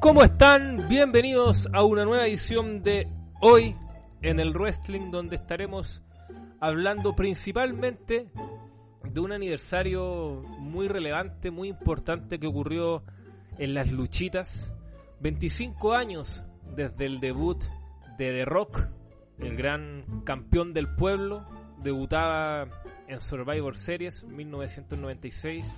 ¿Cómo están? Bienvenidos a una nueva edición de Hoy en el Wrestling, donde estaremos hablando principalmente de un aniversario muy relevante, muy importante que ocurrió en las luchitas. 25 años desde el debut de The Rock, el gran campeón del pueblo, debutaba en Survivor Series 1996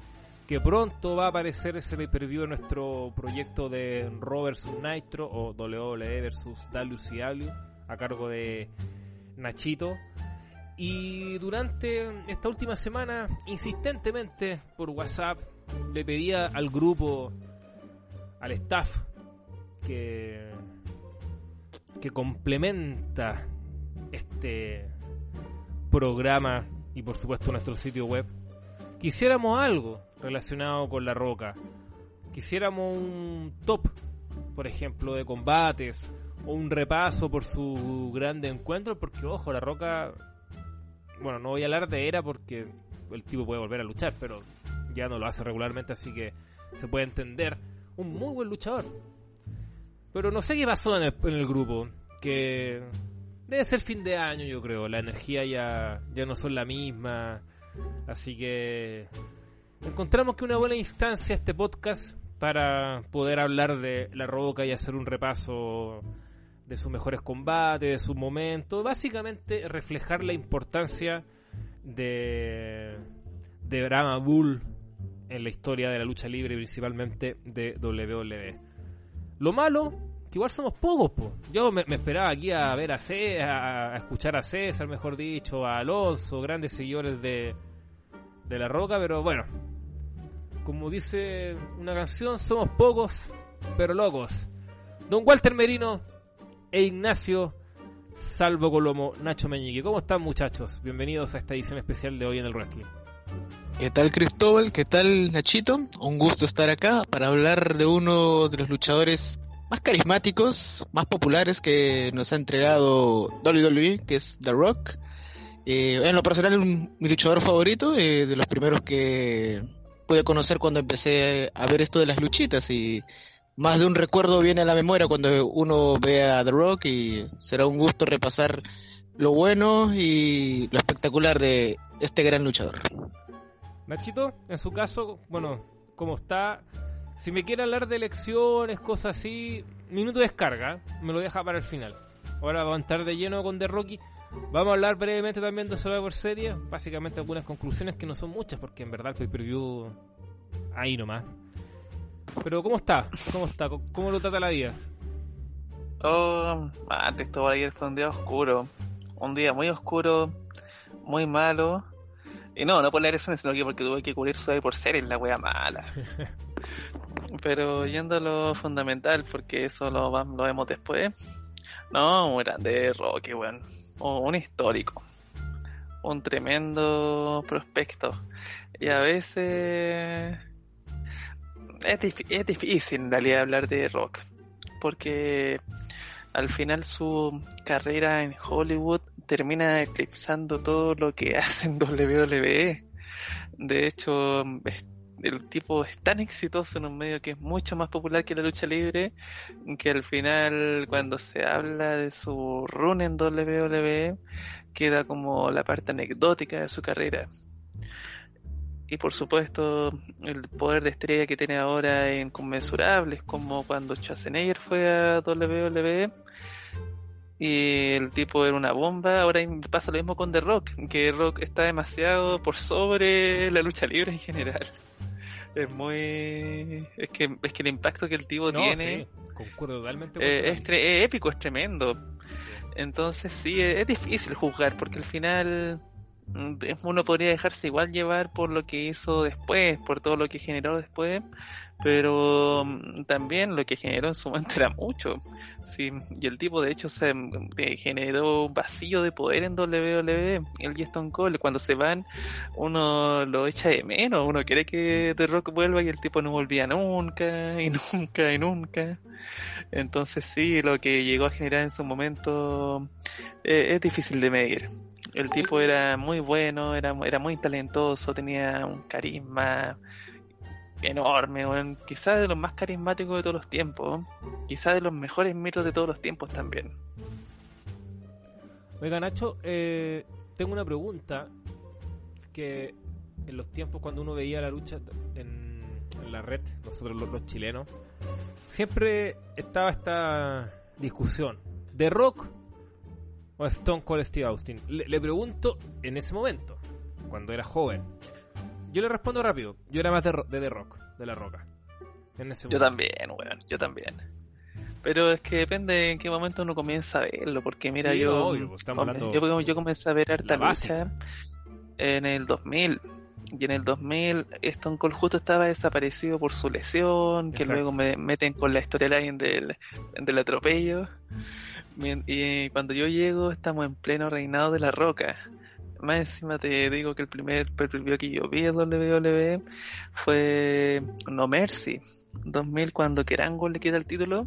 que pronto va a aparecer ese pay en nuestro proyecto de Raw vs Nitro o WWE vs WCW a cargo de Nachito. Y durante esta última semana, insistentemente por WhatsApp, le pedía al grupo, al staff, que, que complementa este programa y por supuesto nuestro sitio web, quisiéramos algo relacionado con la roca. Quisiéramos un top, por ejemplo, de combates o un repaso por su grande encuentro, porque ojo, la roca, bueno, no voy a hablar de era porque el tipo puede volver a luchar, pero ya no lo hace regularmente, así que se puede entender. Un muy buen luchador. Pero no sé qué pasó en el, en el grupo, que debe ser fin de año, yo creo. La energía ya, ya no son la misma. Así que encontramos que una buena instancia este podcast para poder hablar de La Roca y hacer un repaso de sus mejores combates, de sus momentos, básicamente reflejar la importancia de, de Brahma Bull en la historia de la lucha libre, principalmente de WWE. Lo malo, que igual somos pocos, Yo me, esperaba aquí a ver a César, a, escuchar a César, mejor dicho, a Alonso, grandes seguidores de, de La Roca, pero bueno, como dice una canción, somos pocos, pero locos. Don Walter Merino e Ignacio Salvo Colomo, Nacho Meñique. ¿Cómo están muchachos? Bienvenidos a esta edición especial de hoy en el wrestling. ¿Qué tal Cristóbal? ¿Qué tal Nachito? Un gusto estar acá para hablar de uno de los luchadores más carismáticos, más populares que nos ha entregado WWE, que es The Rock. Eh, en lo personal es mi luchador favorito, eh, de los primeros que pude conocer cuando empecé a ver esto de las luchitas y más de un recuerdo viene a la memoria cuando uno ve a The Rock y será un gusto repasar lo bueno y lo espectacular de este gran luchador. Nachito, en su caso, bueno, ¿cómo está? Si me quiere hablar de elecciones, cosas así, minuto de descarga, me lo deja para el final. Ahora vamos a entrar de lleno con The Rocky. Vamos a hablar brevemente también de Survivor Series, básicamente algunas conclusiones que no son muchas, porque en verdad el pay-per-view ahí nomás. Pero ¿cómo está? ¿Cómo está? ¿Cómo lo trata la vida? Oh, antes todo ayer fue un día oscuro. Un día muy oscuro, muy malo. Y no, no por la agresión, sino que porque tuve que cubrir Survivor Series, la wea mala. Pero yendo a lo fundamental, porque eso lo, lo vemos después. No, muy grande Rocky, weón un histórico, un tremendo prospecto. Y a veces es, difícil en realidad hablar de rock, porque al final su carrera en Hollywood termina eclipsando todo lo que hace en WWE. De hecho, el tipo es tan exitoso en un medio que es mucho más popular que la lucha libre, que al final cuando se habla de su run en WWE queda como la parte anecdótica de su carrera. Y por supuesto el poder de estrella que tiene ahora en conmensurables, como cuando Schwarzenegger fue a WWE y el tipo era una bomba. Ahora pasa lo mismo con The Rock, que Rock está demasiado por sobre la lucha libre en general es muy es que es que el impacto que el tipo tiene totalmente eh, es, épico es tremendo. Entonces sí es, difícil juzgar porque al final mm, uno podría dejarse igual llevar por lo que hizo después por todo lo que generó después pero mm, también lo que generó en su momento era mucho. Sí, y el tipo de hecho se mm, generó un vacío de poder en WWE, el y Stone Cold, cuando se van uno lo echa de menos, uno quiere que The Rock vuelva y el tipo no volvía nunca y nunca y nunca. Entonces sí, lo que llegó a generar en su momento eh, es difícil de medir. El tipo era muy bueno, era, era muy talentoso, tenía un carisma enorme, weón. Quizás de los más carismáticos de todos los tiempos. Quizás de los mejores mitos de todos los tiempos también. Oiga, Nacho, eh, tengo una pregunta. Que en los tiempos cuando uno veía la lucha en, la red, nosotros los, chilenos, siempre estaba esta discusión. ¿De Rock o Stone Cold Steve Austin? Le, pregunto en ese momento, cuando era joven. Yo le respondo rápido. Yo era más de, de The Rock, de La Roca. yo también, weón, yo también. Pero es que depende en qué momento uno comienza a verlo, porque mira, yo, pues, yo, yo, comencé a ver harta lucha en el 2000. Y en el 2000 Stone Cold justo estaba desaparecido por su lesión, que luego me meten con la storyline del, del atropello. Y cuando yo llego estamos en pleno reinado de la roca. Más encima te digo que el primer preview que yo vi de WWE fue No Mercy 2000 cuando Kerango le queda el título.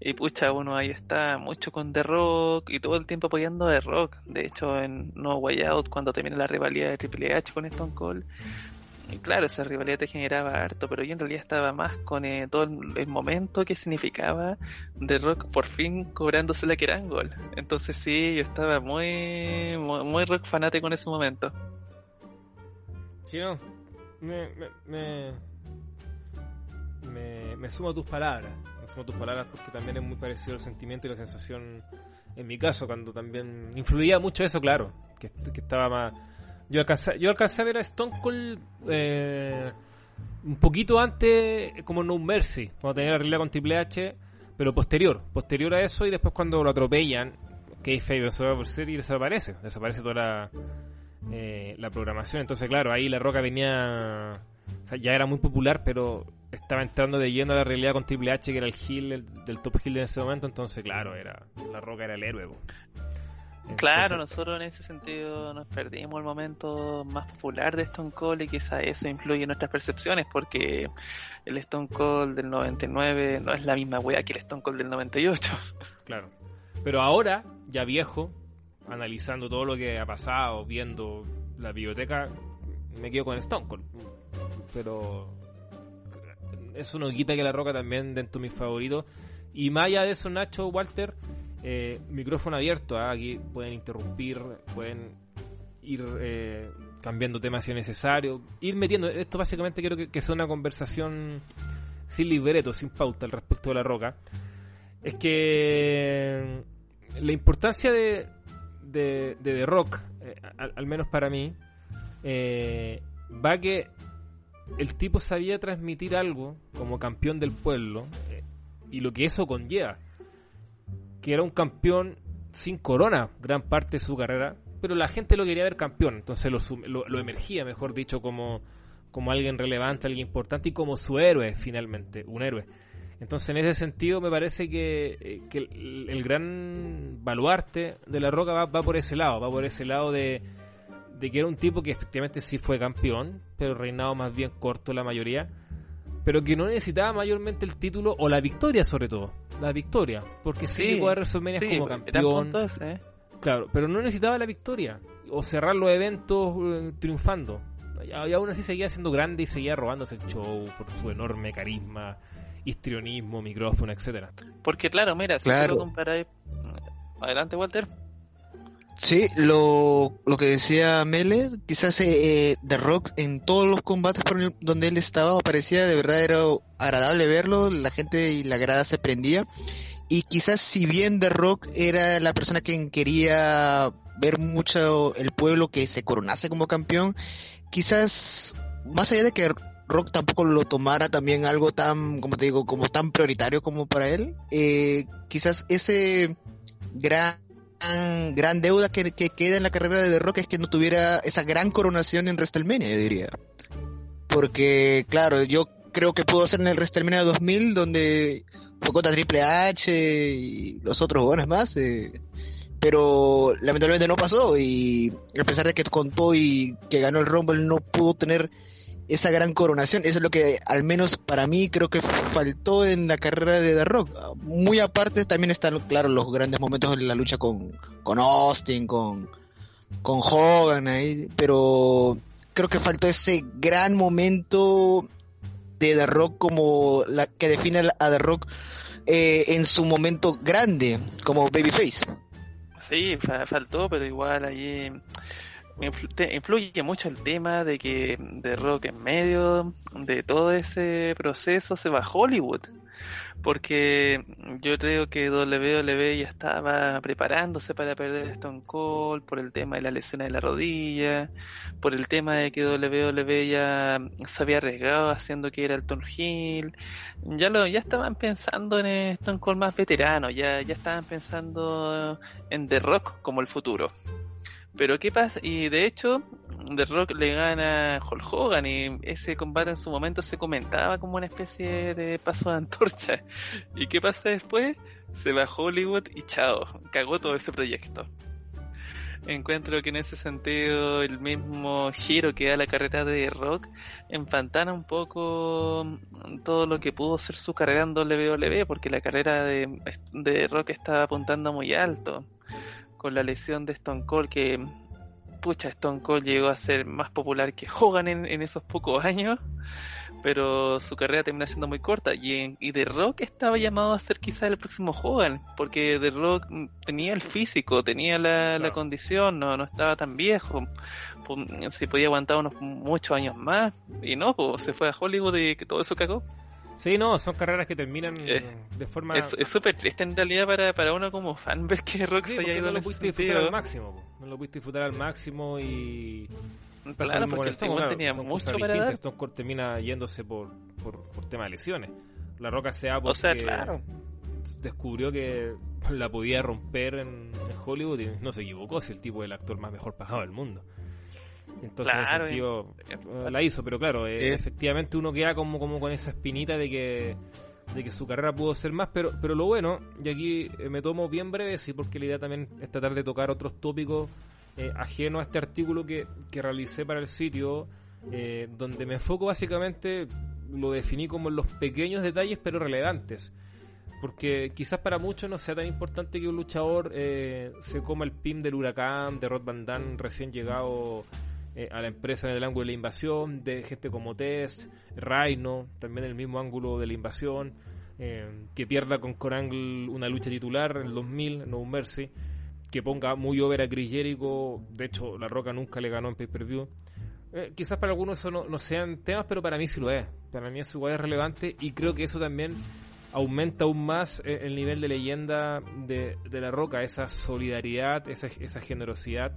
Y pucha uno ahí está mucho con The Rock y todo el tiempo apoyando a The Rock. De hecho en No Way Out cuando termina la rivalidad de Triple H con Stone Cold claro esa rivalidad te generaba harto pero yo en realidad estaba más con eh, todo el, momento que significaba The Rock por fin cobrándose la Kerango entonces sí yo estaba muy muy, rock fanático en ese momento. Sí no me, me me, me sumo a tus palabras. Me sumo a tus palabras porque también es muy parecido el sentimiento y la sensación en mi caso, cuando también influía mucho eso, claro, que, estaba más... Yo alcancé, yo alcancé a ver a Stone Cold eh, un poquito antes, como No Mercy, cuando tenía la realidad con Triple H, pero posterior, posterior a eso y después cuando lo atropellan, que se va por ser y desaparece, desaparece toda la, eh, la programación. Entonces, claro, ahí La Roca venía o sea, ya era muy popular, pero estaba entrando de lleno a la realidad con Triple H, que era el heel, del top heel en ese momento, entonces, claro, era La Roca era el héroe. Claro, nosotros en ese sentido nos perdimos el momento más popular de Stone Cold y quizá eso influye en nuestras percepciones porque el Stone Cold del 99 no es la misma wea que el Stone Cold del 98. Claro. Pero ahora, ya viejo, analizando todo lo que ha pasado, viendo la biblioteca, me quedo con Stone Cold pero eso no quita que La Roca también dentro de mis favoritos. Y más allá de eso, Nacho, Walter, eh, micrófono abierto, ¿ah? aquí pueden interrumpir, pueden ir eh, cambiando temas si es necesario, ir metiendo, esto básicamente quiero que, sea una conversación sin libreto, sin pauta al respecto de La Roca. Es que la importancia de, de, The Rock, eh, al, menos para mí, va que el tipo sabía transmitir algo como campeón del pueblo y lo que eso conlleva. Que era un campeón sin corona gran parte de su carrera, pero la gente lo quería ver campeón, entonces lo, emergía, mejor dicho, como, como alguien relevante, alguien importante y como su héroe finalmente, un héroe. Entonces en ese sentido me parece que, eh, el, gran baluarte de la roca va por ese lado, va por ese lado de de que era un tipo que efectivamente sí fue campeón, pero reinado más bien corto la mayoría, pero que no necesitaba mayormente el título o la victoria sobre todo, la victoria, porque sí, llegó a WrestleMania como campeón. ¿eh? Claro, pero no necesitaba la victoria o cerrar los eventos eh, triunfando. Y, aún así seguía siendo grande y seguía robándose el show por su enorme carisma, histrionismo, micrófono, etcétera. Porque claro, mira, si claro. tú lo Adelante, Walter. Sí, lo, lo que decía Mele, quizás eh, The Rock en todos los combates donde él estaba parecía de verdad era agradable verlo, la gente y la grada se prendía. Y quizás si bien The Rock era la persona que quería ver mucho el pueblo que se coronase como campeón, quizás más allá de que Rock tampoco lo tomara también algo tan, como te digo, como tan prioritario como para él, eh, quizás ese gran gran, deuda que, queda en la carrera de The Rock es que no tuviera esa gran coronación en WrestleMania, yo diría. Porque, claro, yo creo que pudo ser en el WrestleMania 2000, donde fue contra Triple H y los otros buenos más. Eh, pero lamentablemente no pasó y a pesar de que contó y que ganó el Rumble no pudo tener esa gran coronación. Eso es lo que, al menos para mí, creo que faltó en la carrera de The Rock. Muy aparte, también están, claro, los grandes momentos de la lucha con, con Austin, con, con Hogan ahí, pero creo que faltó ese gran momento de The Rock como la que define a The Rock eh, en su momento grande como babyface. Sí, faltó, pero igual allí influye mucho el tema de que The Rock en medio de todo ese proceso se va a Hollywood porque yo creo que WWE ya estaba preparándose para perder Stone Cold por el tema de la lesión de la rodilla, por el tema de que WWE ya se había arriesgado haciendo que era el Tom Hill, ya lo ya estaban pensando en Stone Cold más veterano, ya ya estaban pensando en The Rock como el futuro. Pero qué pasa, y de hecho, The Rock le gana a Hulk Hogan y ese combate en su momento se comentaba como una especie de paso de antorcha. ¿Y qué pasa después? Se va a Hollywood y chao, cagó todo ese proyecto. Encuentro que en ese sentido el mismo giro que da la carrera de Rock empantana un poco todo lo que pudo ser su carrera en WWE porque la carrera de, de Rock estaba apuntando muy alto con la lesión de Stone Cold que pucha Stone Cold llegó a ser más popular que Hogan en, esos pocos años pero su carrera termina siendo muy corta. Y, y The Rock estaba llamado a ser quizás el próximo Hogan porque The Rock tenía el físico tenía la, condición no, no estaba tan viejo. Se podía aguantar unos muchos años más. Y no pues, se fue a Hollywood y que todo eso cagó Sí, no, son carreras que terminan eh, de forma... Es súper triste en realidad para, para uno como fan ver que Rock se haya ido no lo pudiste disfrutar al máximo, no lo pudiste disfrutar al máximo y... Claro, porque el Stone, tenía mucho para dar. Stone Cold termina yéndose por, por, por tema de lesiones. La Roca se porque o sea, claro. descubrió que la podía romper en, en Hollywood y no se equivocó, si el tipo es el actor más mejor pagado del mundo. Entonces, claro, eh, la hizo, pero claro, eh, efectivamente uno queda como, como con esa espinita de que de que su carrera pudo ser más, pero pero lo bueno, y aquí eh, me tomo bien breve, sí, porque la idea también es tratar de tocar otros tópicos ajenos a este artículo que, que realicé para el sitio, donde me enfoco básicamente, lo definí como en los pequeños detalles pero relevantes. Porque quizás para muchos no sea tan importante que un luchador se coma el pin del huracán de Rod Van Damme recién llegado eh, a la empresa en el ángulo de la invasión, de gente como Test, Rhino, también el mismo ángulo de la invasión, eh, que pierda con Corangle una lucha titular en el 2000, No Mercy, que ponga muy over a Chris Jericho, de hecho La Roca nunca le ganó en pay-per-view. Eh, quizás para algunos eso no, sean temas, pero para mí sí lo es. Para mí eso igual es relevante y creo que eso también aumenta aún más el nivel de leyenda de, de La Roca, esa solidaridad, esa, esa generosidad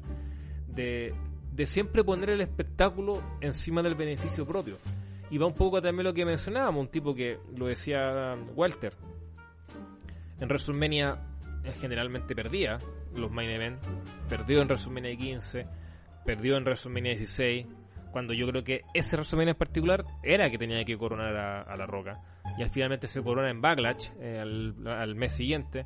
de, de siempre poner el espectáculo encima del beneficio propio. Y va un poco también lo que mencionábamos, un tipo que lo decía Walter. En WrestleMania generalmente perdía los main event, perdió en WrestleMania 15, perdió en WrestleMania 16, cuando yo creo que ese WrestleMania en particular era que tenía que coronar a, La Roca. Y al finalmente se corona en Backlash eh, al, mes siguiente.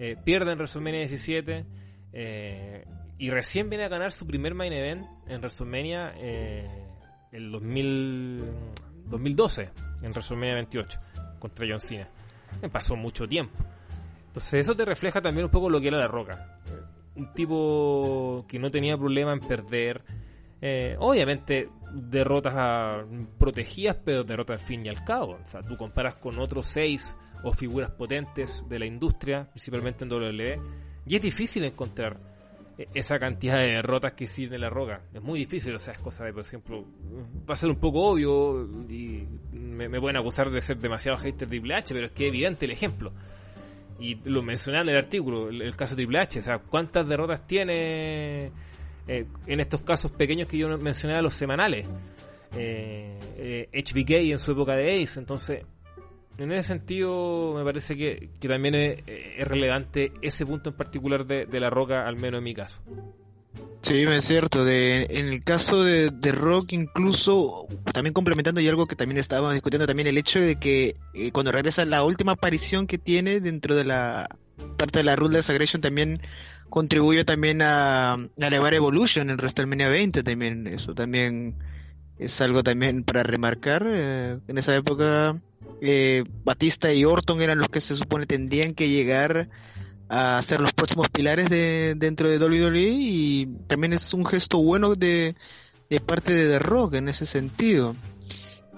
Eh, pierde en WrestleMania 17. Eh, y recién viene a ganar su primer main event en WrestleMania eh, el 2012, en WrestleMania 28, contra John Cena. Me pasó mucho tiempo. Entonces eso te refleja también un poco lo que era La Roca. Eh, un tipo que no tenía problema en perder. Eh, obviamente derrotas protegidas, pero derrotas al fin y al cabo. O sea, tú comparas con otros seis o figuras potentes de la industria, principalmente en WWE, y es difícil encontrar esa cantidad de derrotas que tiene la roca. Es muy difícil, o sea, es cosa de, por ejemplo, va a ser un poco obvio y me, pueden acusar de ser demasiado hater de Triple H, pero es que es evidente el ejemplo. Y lo mencioné en el artículo, el, caso de Triple H, o sea, ¿cuántas derrotas tiene eh, en estos casos pequeños que yo mencioné a los semanales? Eh, eh, HBK en su época de Ace, entonces en ese sentido me parece que, también es, relevante ese punto en particular de, La Roca, al menos en mi caso. Sí, es cierto. De, en el caso de, Rock, incluso, también complementando y algo que también estábamos discutiendo, también el hecho de que eh, cuando regresa la última aparición que tiene dentro de la parte de la Ruthless Aggression también contribuye también a, a elevar Evolution en WrestleMania 20 también. Eso también es algo también para remarcar. Eh, en esa época eh, Batista y Orton eran los que se supone tendrían que llegar a ser los próximos pilares de, dentro de WWE y también es un gesto bueno de, parte de The Rock en ese sentido.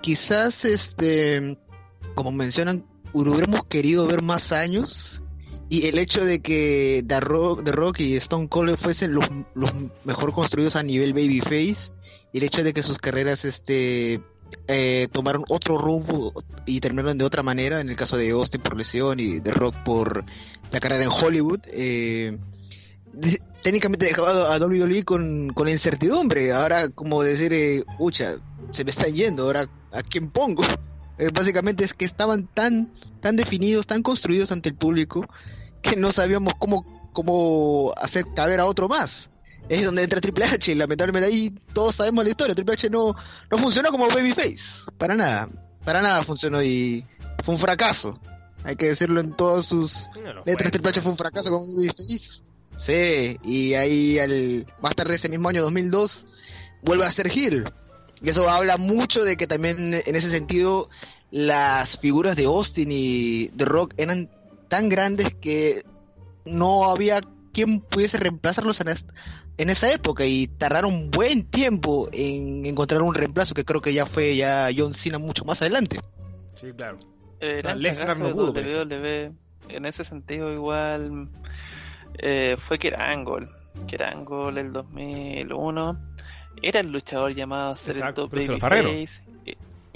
quizás, este, como mencionan, hubiéramos querido ver más años y el hecho de que The Rock, The y Stone Cold fuesen los, los mejor construidos a nivel babyface y el hecho de que sus carreras este eh, tomaron otro rumbo y terminaron de otra manera en el caso de Austin por lesión y The Rock por la carrera en Hollywood eh, de- técnicamente dejaba a WWE con, con incertidumbre ahora como decir eh, se me están yendo ahora a quién pongo Eh, básicamente es que estaban tan tan definidos tan construidos ante el público que no sabíamos cómo, cómo hacer caber a otro más. Es donde entra Triple H, y lamentablemente ahí todos sabemos la historia. Triple H no, no funcionó como babyface, para nada, para nada funcionó y fue un fracaso. Hay que decirlo en todas sus No fue. letras. Triple H fue un fracaso como babyface. Sí, y ahí al, más tarde ese mismo año 2002 vuelve a ser heel. Y eso habla mucho de que también en ese sentido las figuras de Austin y The Rock eran tan grandes que no había quien pudiese reemplazarlos en, en esa época y tardaron buen tiempo en encontrar un reemplazo que creo que ya fue ya John Cena mucho más adelante. Sí, claro. Lesnar cagazo no pudo, WWE, en ese sentido igual eh, fue Kerangol. Kerangol el 2001 era el luchador llamado a ser el Exacto, top pero se lo farrearon. babyface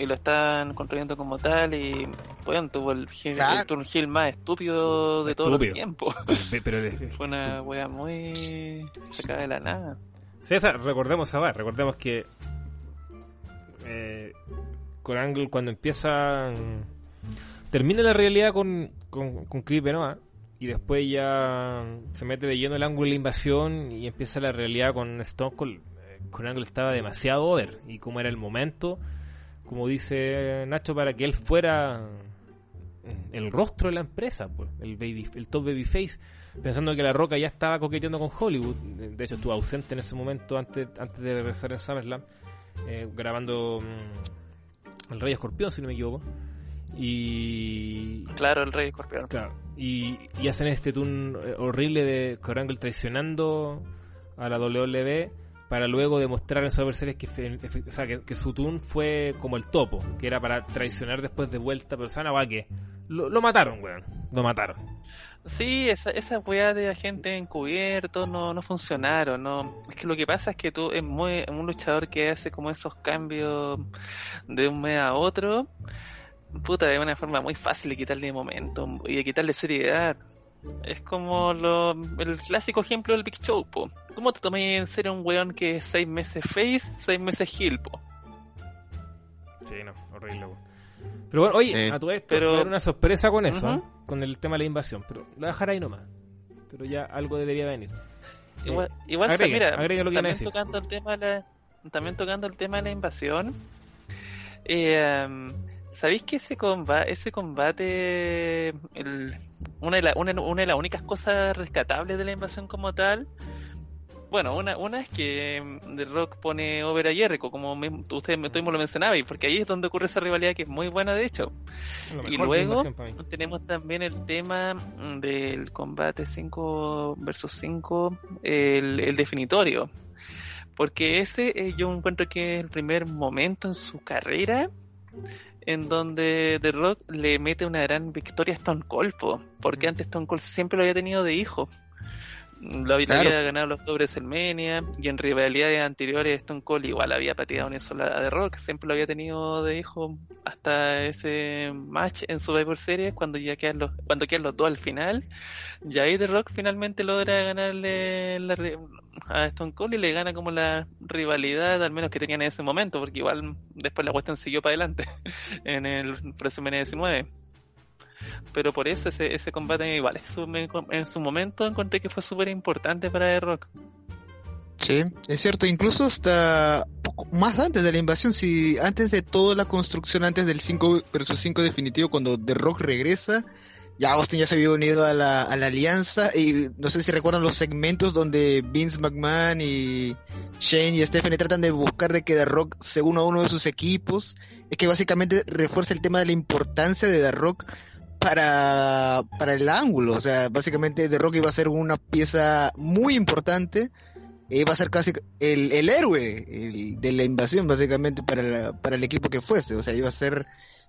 y, lo están construyendo como tal y bueno, tuvo el heel, Claro. el turn heel más estúpido de todo el tiempo. Pero, pero- Fue una wea muy sacada de la nada. César, recordemos a recordemos que eh, con Angle cuando empieza termina la realidad con, con, con Chris Benoit y después ya se mete de lleno el ángulo de la invasión y empieza la realidad con Stone Cold. Eh, Con Angle estaba demasiado over y como era el momento, como dice Nacho, para que él fuera el rostro de la empresa, pues, el baby, el top babyface, pensando que la Roca ya estaba coqueteando con Hollywood. De hecho, estuvo ausente en ese momento antes, antes de regresar en SummerSlam, eh, grabando mm, El Rey Escorpión, si no me equivoco. Y Claro, el Rey Escorpión. Claro, y, y hacen este tune eh, horrible de Corangle traicionando a la WWE para luego demostrar en Survivor Series que, o sea, que, su tune fue como el topo, que era para traicionar después de vuelta, pero ¿saben a que lo, lo mataron, weón, lo mataron. Sí, esa, esa weá de agente encubierto no, no funcionaron, no. Es que lo que pasa es que tú es muy un luchador que hace como esos cambios de un mes a otro, puta, de una forma muy fácil de quitarle momento y de quitarle seriedad. Es como lo, el clásico ejemplo del Big Show, po. ¿Cómo te tomas en serio un weón que es seis meses face, seis meses heel, po? Sí, no, horrible, weón. Pero bueno, oye, Eh, a tu esto, pero- va a haber una sorpresa con eso, Ujú. ¿eh? con el tema de la invasión, pero lo dejar ahí nomás. Pero ya algo debería venir. Igual, Eh, igual mira, agregue lo que iban a también decir. tocando el tema de la, también tocando el tema de la invasión. eh, um, ¿Sabéis que ese combate, ese combate, el- una, de la- una, una de las únicas cosas rescatables de la invasión como tal? Bueno, una, una es que mm, The Rock pone over a Jericho, como mismo- ustedes tú mismo lo mencionabais, porque ahí es donde ocurre esa rivalidad que es muy buena de hecho. Y luego tenemos también el tema mm, del combate 5 versus 5, el, el definitorio. Porque ese eh, yo encuentro que es el primer momento en su carrera en donde The Rock le mete una gran victoria a Stone Cold, po, porque Mm. antes Stone Cold siempre lo había tenido de hijo. Lo había, Claro. había ganado los de WrestleMania y en rivalidades anteriores Stone Cold igual había pateado una sola de Rock, siempre lo había tenido de hijo hasta ese match en Survivor Series cuando ya quedan los, cuando quedan los dos al final. Y ahí The Rock finalmente logra ganarle la a Stone Cold y le gana como la rivalidad al menos que tenían en ese momento, porque igual después la cuestión siguió para adelante en el WrestleMania 19. Pero por eso ese, ese combate igual, en su momento encontré que fue súper importante para The Rock. Sí, es cierto, incluso hasta más antes de la invasión, si antes de toda la construcción, antes del 5 versus 5 definitivo, cuando The Rock regresa, ya Austin ya se había unido a la, a la alianza. Y no sé si recuerdan los segmentos donde Vince McMahon y Shane y Stephanie tratan de buscar de que The Rock se una a uno de sus equipos, es que básicamente refuerza el tema de la importancia de The Rock para, para el ángulo, o sea, básicamente The Rock iba a ser una pieza muy importante iba a ser casi el, el héroe de la invasión, básicamente, para, para el equipo que fuese. O sea, iba a ser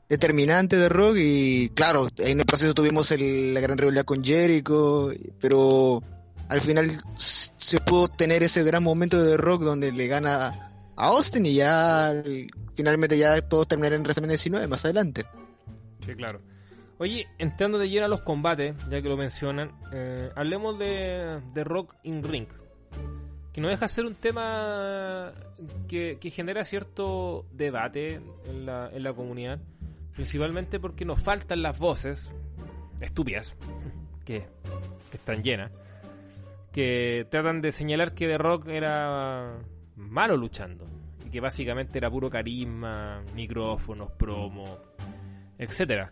determinante de Rock y claro, en el proceso tuvimos la gran rivalidad con Jericho, pero al final se pudo tener ese gran momento de Rock donde le gana a Austin y ya finalmente ya todos terminaron en WrestleMania 19 más adelante. Sí, claro. Oye, entrando de lleno a los combates, ya que lo mencionan, eh, hablemos de, de Rock in Ring que no deja ser un tema que, genera cierto debate en la, en la comunidad, principalmente porque nos faltan las voces estúpidas, que, están llenas, que tratan de señalar que The Rock era malo luchando, y que básicamente era puro carisma, micrófonos, promo, etcétera.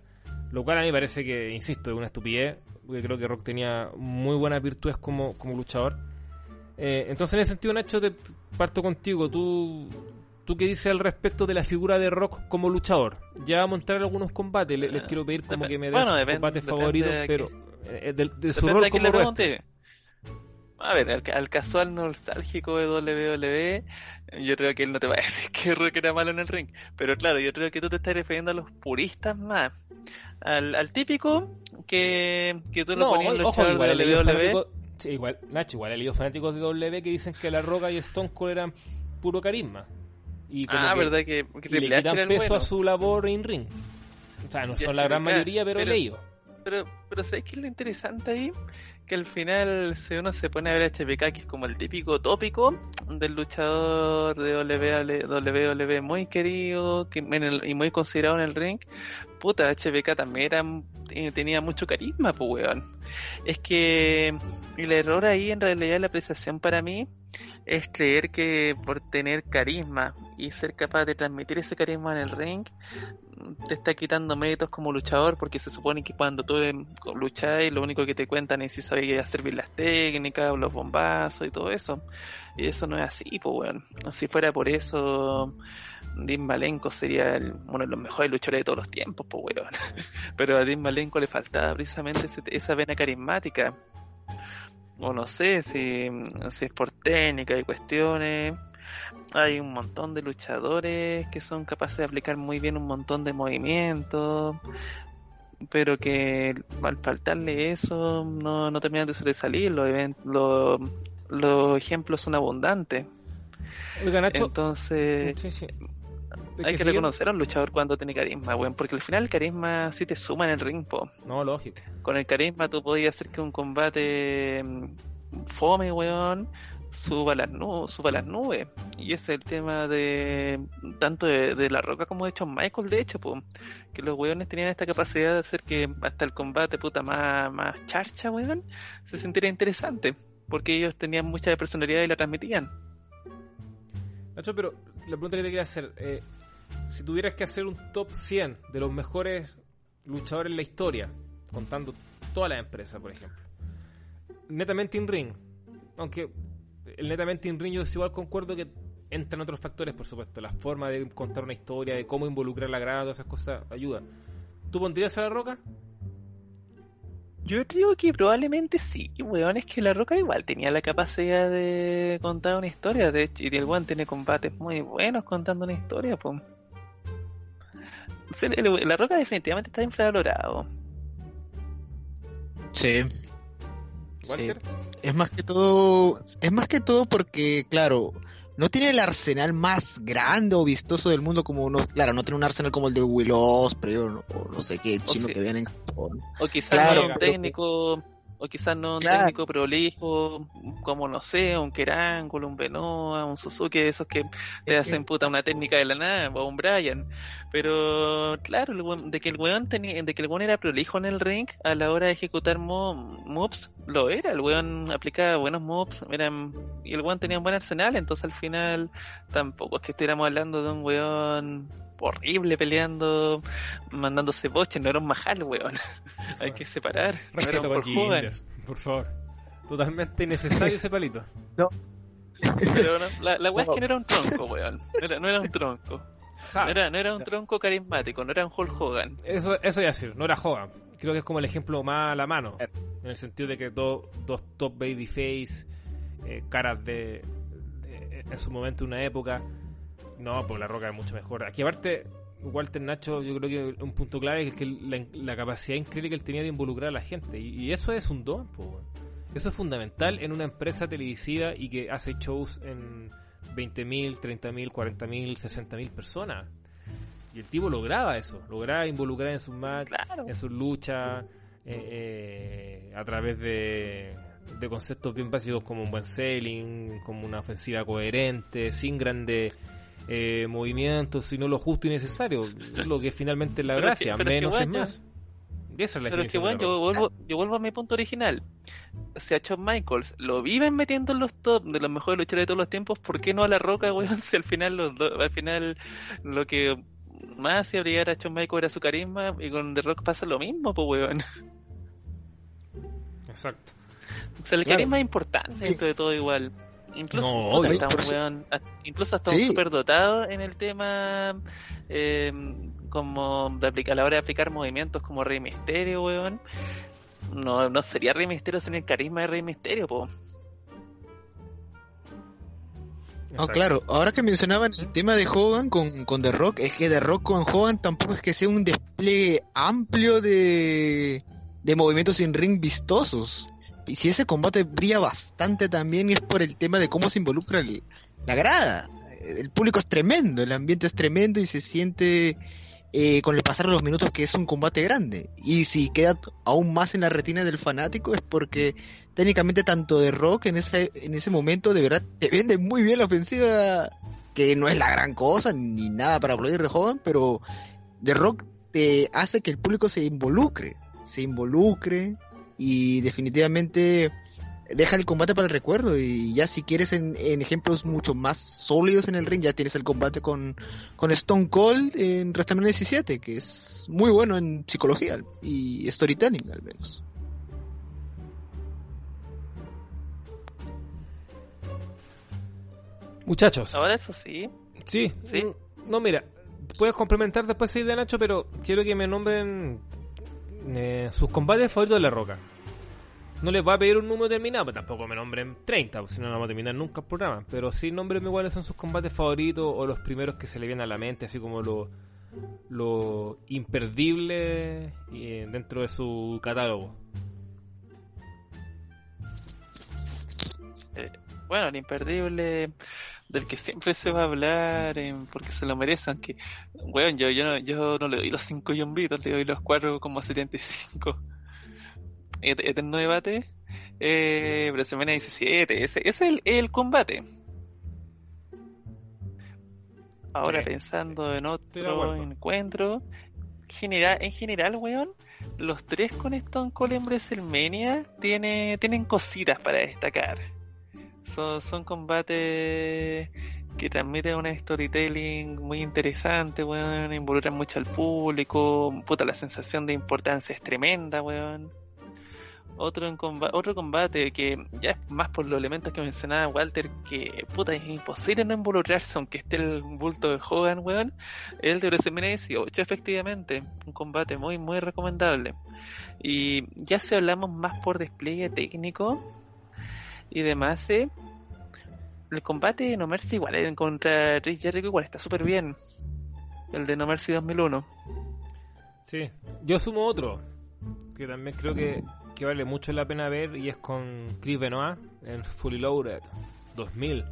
Lo cual a mí me parece que, insisto, es una estupidez, porque creo que Rock tenía muy buenas virtudes como, como luchador eh, entonces, en ese sentido, Nacho, te parto contigo. ¿Tú, ¿Tú qué dices al respecto de la figura de Rock como luchador? Ya vamos a entrar algunos combates. Les, eh, quiero pedir como que me den sus combates favoritos, pero eh, de, su rol como. A ver, al, casual nostálgico de WWE, yo creo que él no te va a decir que Rock era malo en el ring. Pero claro, yo creo que tú te estás refiriendo a los puristas más. Al, típico que, que tú lo ponías en luchador de WWE igual, Nacho, igual he leído fanáticos de W que dicen que La Roca y Stone Cold eran puro carisma. Y ah, verdad que, que y le quitan peso a su labor en ring. O sea, no son la gran mayoría, pero, he leído. Pero, pero ¿sabes qué es lo interesante ahí? Que al final, si uno se pone a ver a HPK, que es como el típico tópico del luchador de WWE, muy querido que y muy considerado en el ring, puta, HBK también era, eh, tenía mucho carisma, pues weón. Es que el error ahí en realidad la apreciación para mí es creer que por tener carisma y ser capaz de transmitir ese carisma en el ring te está quitando méritos como luchador porque se supone que cuando tú lucháis lo único que te cuentan es si hacer bien las técnicas, los bombazos y todo eso. Y eso no es así, pues bueno. Si fuera por eso, Dean Malenko sería uno de los mejores luchadores de todos los tiempos, pues weón. Pero a Dean Malenko le faltaba precisamente esa vena carismática. O no sé si, si es por técnica y cuestiones hay un montón de luchadores que son capaces de aplicar muy bien un montón de movimientos, pero que al faltarle eso no, no terminan de sobresalir. Los, los, los ejemplos son abundantes. Entonces, hay que reconocer a un luchador cuando tiene carisma, weón, porque al final el carisma sí te suma en el ring, po. No, lógico. Con el carisma tú podías hacer que un combate mm, fome, weón, suba las, nubes, suba las nubes. Y ese es el tema de tanto de, La Roca como de hecho Michael, de hecho, pues, que los weones tenían esta capacidad de hacer que hasta el combate puta más, más charcha, weón, se sintiera interesante, porque ellos tenían mucha personalidad y la transmitían. Nacho, pero la pregunta que te quería hacer, eh, si tuvieras que hacer un top 100 de los mejores luchadores en la historia, contando toda la empresa, por ejemplo, netamente in ring, aunque el netamente en ring yo igual concuerdo que entran otros factores, por supuesto. La forma de contar una historia, de cómo involucrar la grada, todas esas cosas ayuda. ¿Tú pondrías a la roca? Yo creo que probablemente sí, weón. Es que la roca igual tenía la capacidad de contar una historia. De hecho, y el weón tiene combates muy buenos contando una historia, pues. La roca definitivamente está infravalorado. Sí. ¿Walter? Es más que todo, es más que todo porque, claro, no tiene el arsenal más grande o vistoso del mundo como uno, claro, no tiene un arsenal como el de Willows, pero o no sé qué chino que viene en Japón. O quizás no un técnico o quizás no un técnico prolijo, como no sé, un Kerangulo, un Benoa, un Suzuki, esos que te hacen puta una técnica de la nada, o un Brian. Pero claro, de que el weón tenía, de que el weón era prolijo en el ring a la hora de ejecutar moves, lo era, el weón aplicaba buenos moves, eran, y el weón tenía un buen arsenal, entonces al final tampoco es que estuviéramos hablando de un weón horrible peleando, mandándose boches, no era un majal, weón. Hay que separar. No era por jugar. Por favor. Totalmente innecesario ese palito. No. Pero la, la weá es que no era un tronco, weón. No era, no era un tronco. No era, no era un tronco carismático, no era un Hulk Hogan. Eso, eso ya decir, no era Hogan. Creo que es como el ejemplo más a la mano. En el sentido de que dos, dos top babyface, eh, caras de en su momento, una época. No, pues La Roca es mucho mejor. Aquí aparte, Walter Nacho, yo creo que un punto clave es que la, la capacidad increíble que él tenía de involucrar a la gente. Y, y eso es un don, pues. Eso es fundamental en una empresa televisiva y que hace shows en 20.000, 30.000, 40.000, 60.000 personas. Y el tipo lograba eso, lograba involucrar en sus matches, Claro. en sus luchas, eh, eh, a través de, de conceptos bien básicos como un buen selling, como una ofensiva coherente, sin grandes eh, movimientos, sino lo justo y necesario, lo que finalmente es la que- gracia, pero es que, menos es más. Y esa es la Pero que bueno, yo vuelvo, yo vuelvo a mi punto original. Si a Shawn Michaels lo viven metiendo en los top de los mejores luchadores de todos los tiempos, ¿por qué no a la roca, weón? Si al final los dos, al final lo que más hacía brillar a Shawn Michaels era su carisma y con The Rock pasa lo mismo, pues weón. Exacto. O sea, el Claro. carisma es importante dentro de todo igual. Incluso, No, puta, un weón- hasta- incluso hasta Sí. un superdotado en el tema eh, como de aplicar, a la hora de aplicar movimientos como Rey Misterio, weón. No, no sería Rey Misterio sin el carisma de Rey Misterio, po. Ah, claro, ahora que mencionaban el tema de Hogan con, con The Rock, es que The Rock con Hogan tampoco es que sea un despliegue amplio de, de movimientos en ring vistosos. Y si ese combate brilla bastante también es por el tema de cómo se involucra el- la grada. El público es tremendo, el ambiente es tremendo y se siente eh, con el pasar de los minutos que es un combate grande. Y si queda aún más en la retina del fanático es porque técnicamente tanto de Rock en ese, en ese momento de verdad te vende muy bien la ofensiva, que no es la gran cosa ni nada para aplaudir de Hogan, pero de Rock te hace que el público se involucre, se involucre y definitivamente deja el combate para el recuerdo y ya si quieres en, en ejemplos mucho más sólidos en el ring ya tienes el combate con, con Stone Cold en WrestleMania 17 que es muy bueno en psicología y storytelling al menos. Muchachos, Ahora eso sí, sí, Sí. no mira, puedes complementar después ahí de Nacho, pero quiero que me nombren eh, sus combates favoritos de la roca. No les voy a pedir un número determinado, pero tampoco me nombren 30, porque si no, no vamos a terminar nunca el programa. Pero sí, nómbrenme cuáles son sus combates favoritos o los primeros que se le vienen a la mente, así como lo, lo imperdible eh, dentro de su catálogo. bueno, el imperdible del que siempre se va a hablar eh, porque se lo merecen, que, weón, yo, yo, no, yo no le doy los 5 yombitos, le doy los 4,75. Et- Eterno debate, eh, pero semana 17, ese, ese es el, el combate. Ahora pensando en otro encuentro, general, en general, weón, los tres con Stone Cold en WrestleMania tiene, tienen cositas para destacar. Son, son combates que transmiten una storytelling muy interesante, weón, involucran mucho al público, puta, la sensación de importancia es tremenda, weón. Otro, en comba- otro combate que ya es más por los elementos que mencionaba Walter, que puta, es imposible no involucrarse aunque esté el bulto de Hogan, weón. El de WrestleMania 18, efectivamente. Un combate muy, muy recomendable. Y ya si hablamos más por despliegue técnico y demás, eh, el combate de No Mercy igual eh, contra Chris Jericho igual está súper bien. El de No Mercy 2001. Sí, yo sumo otro, que también creo que, que vale mucho la pena ver y es con Chris Benoit en Fully Loaded 2000.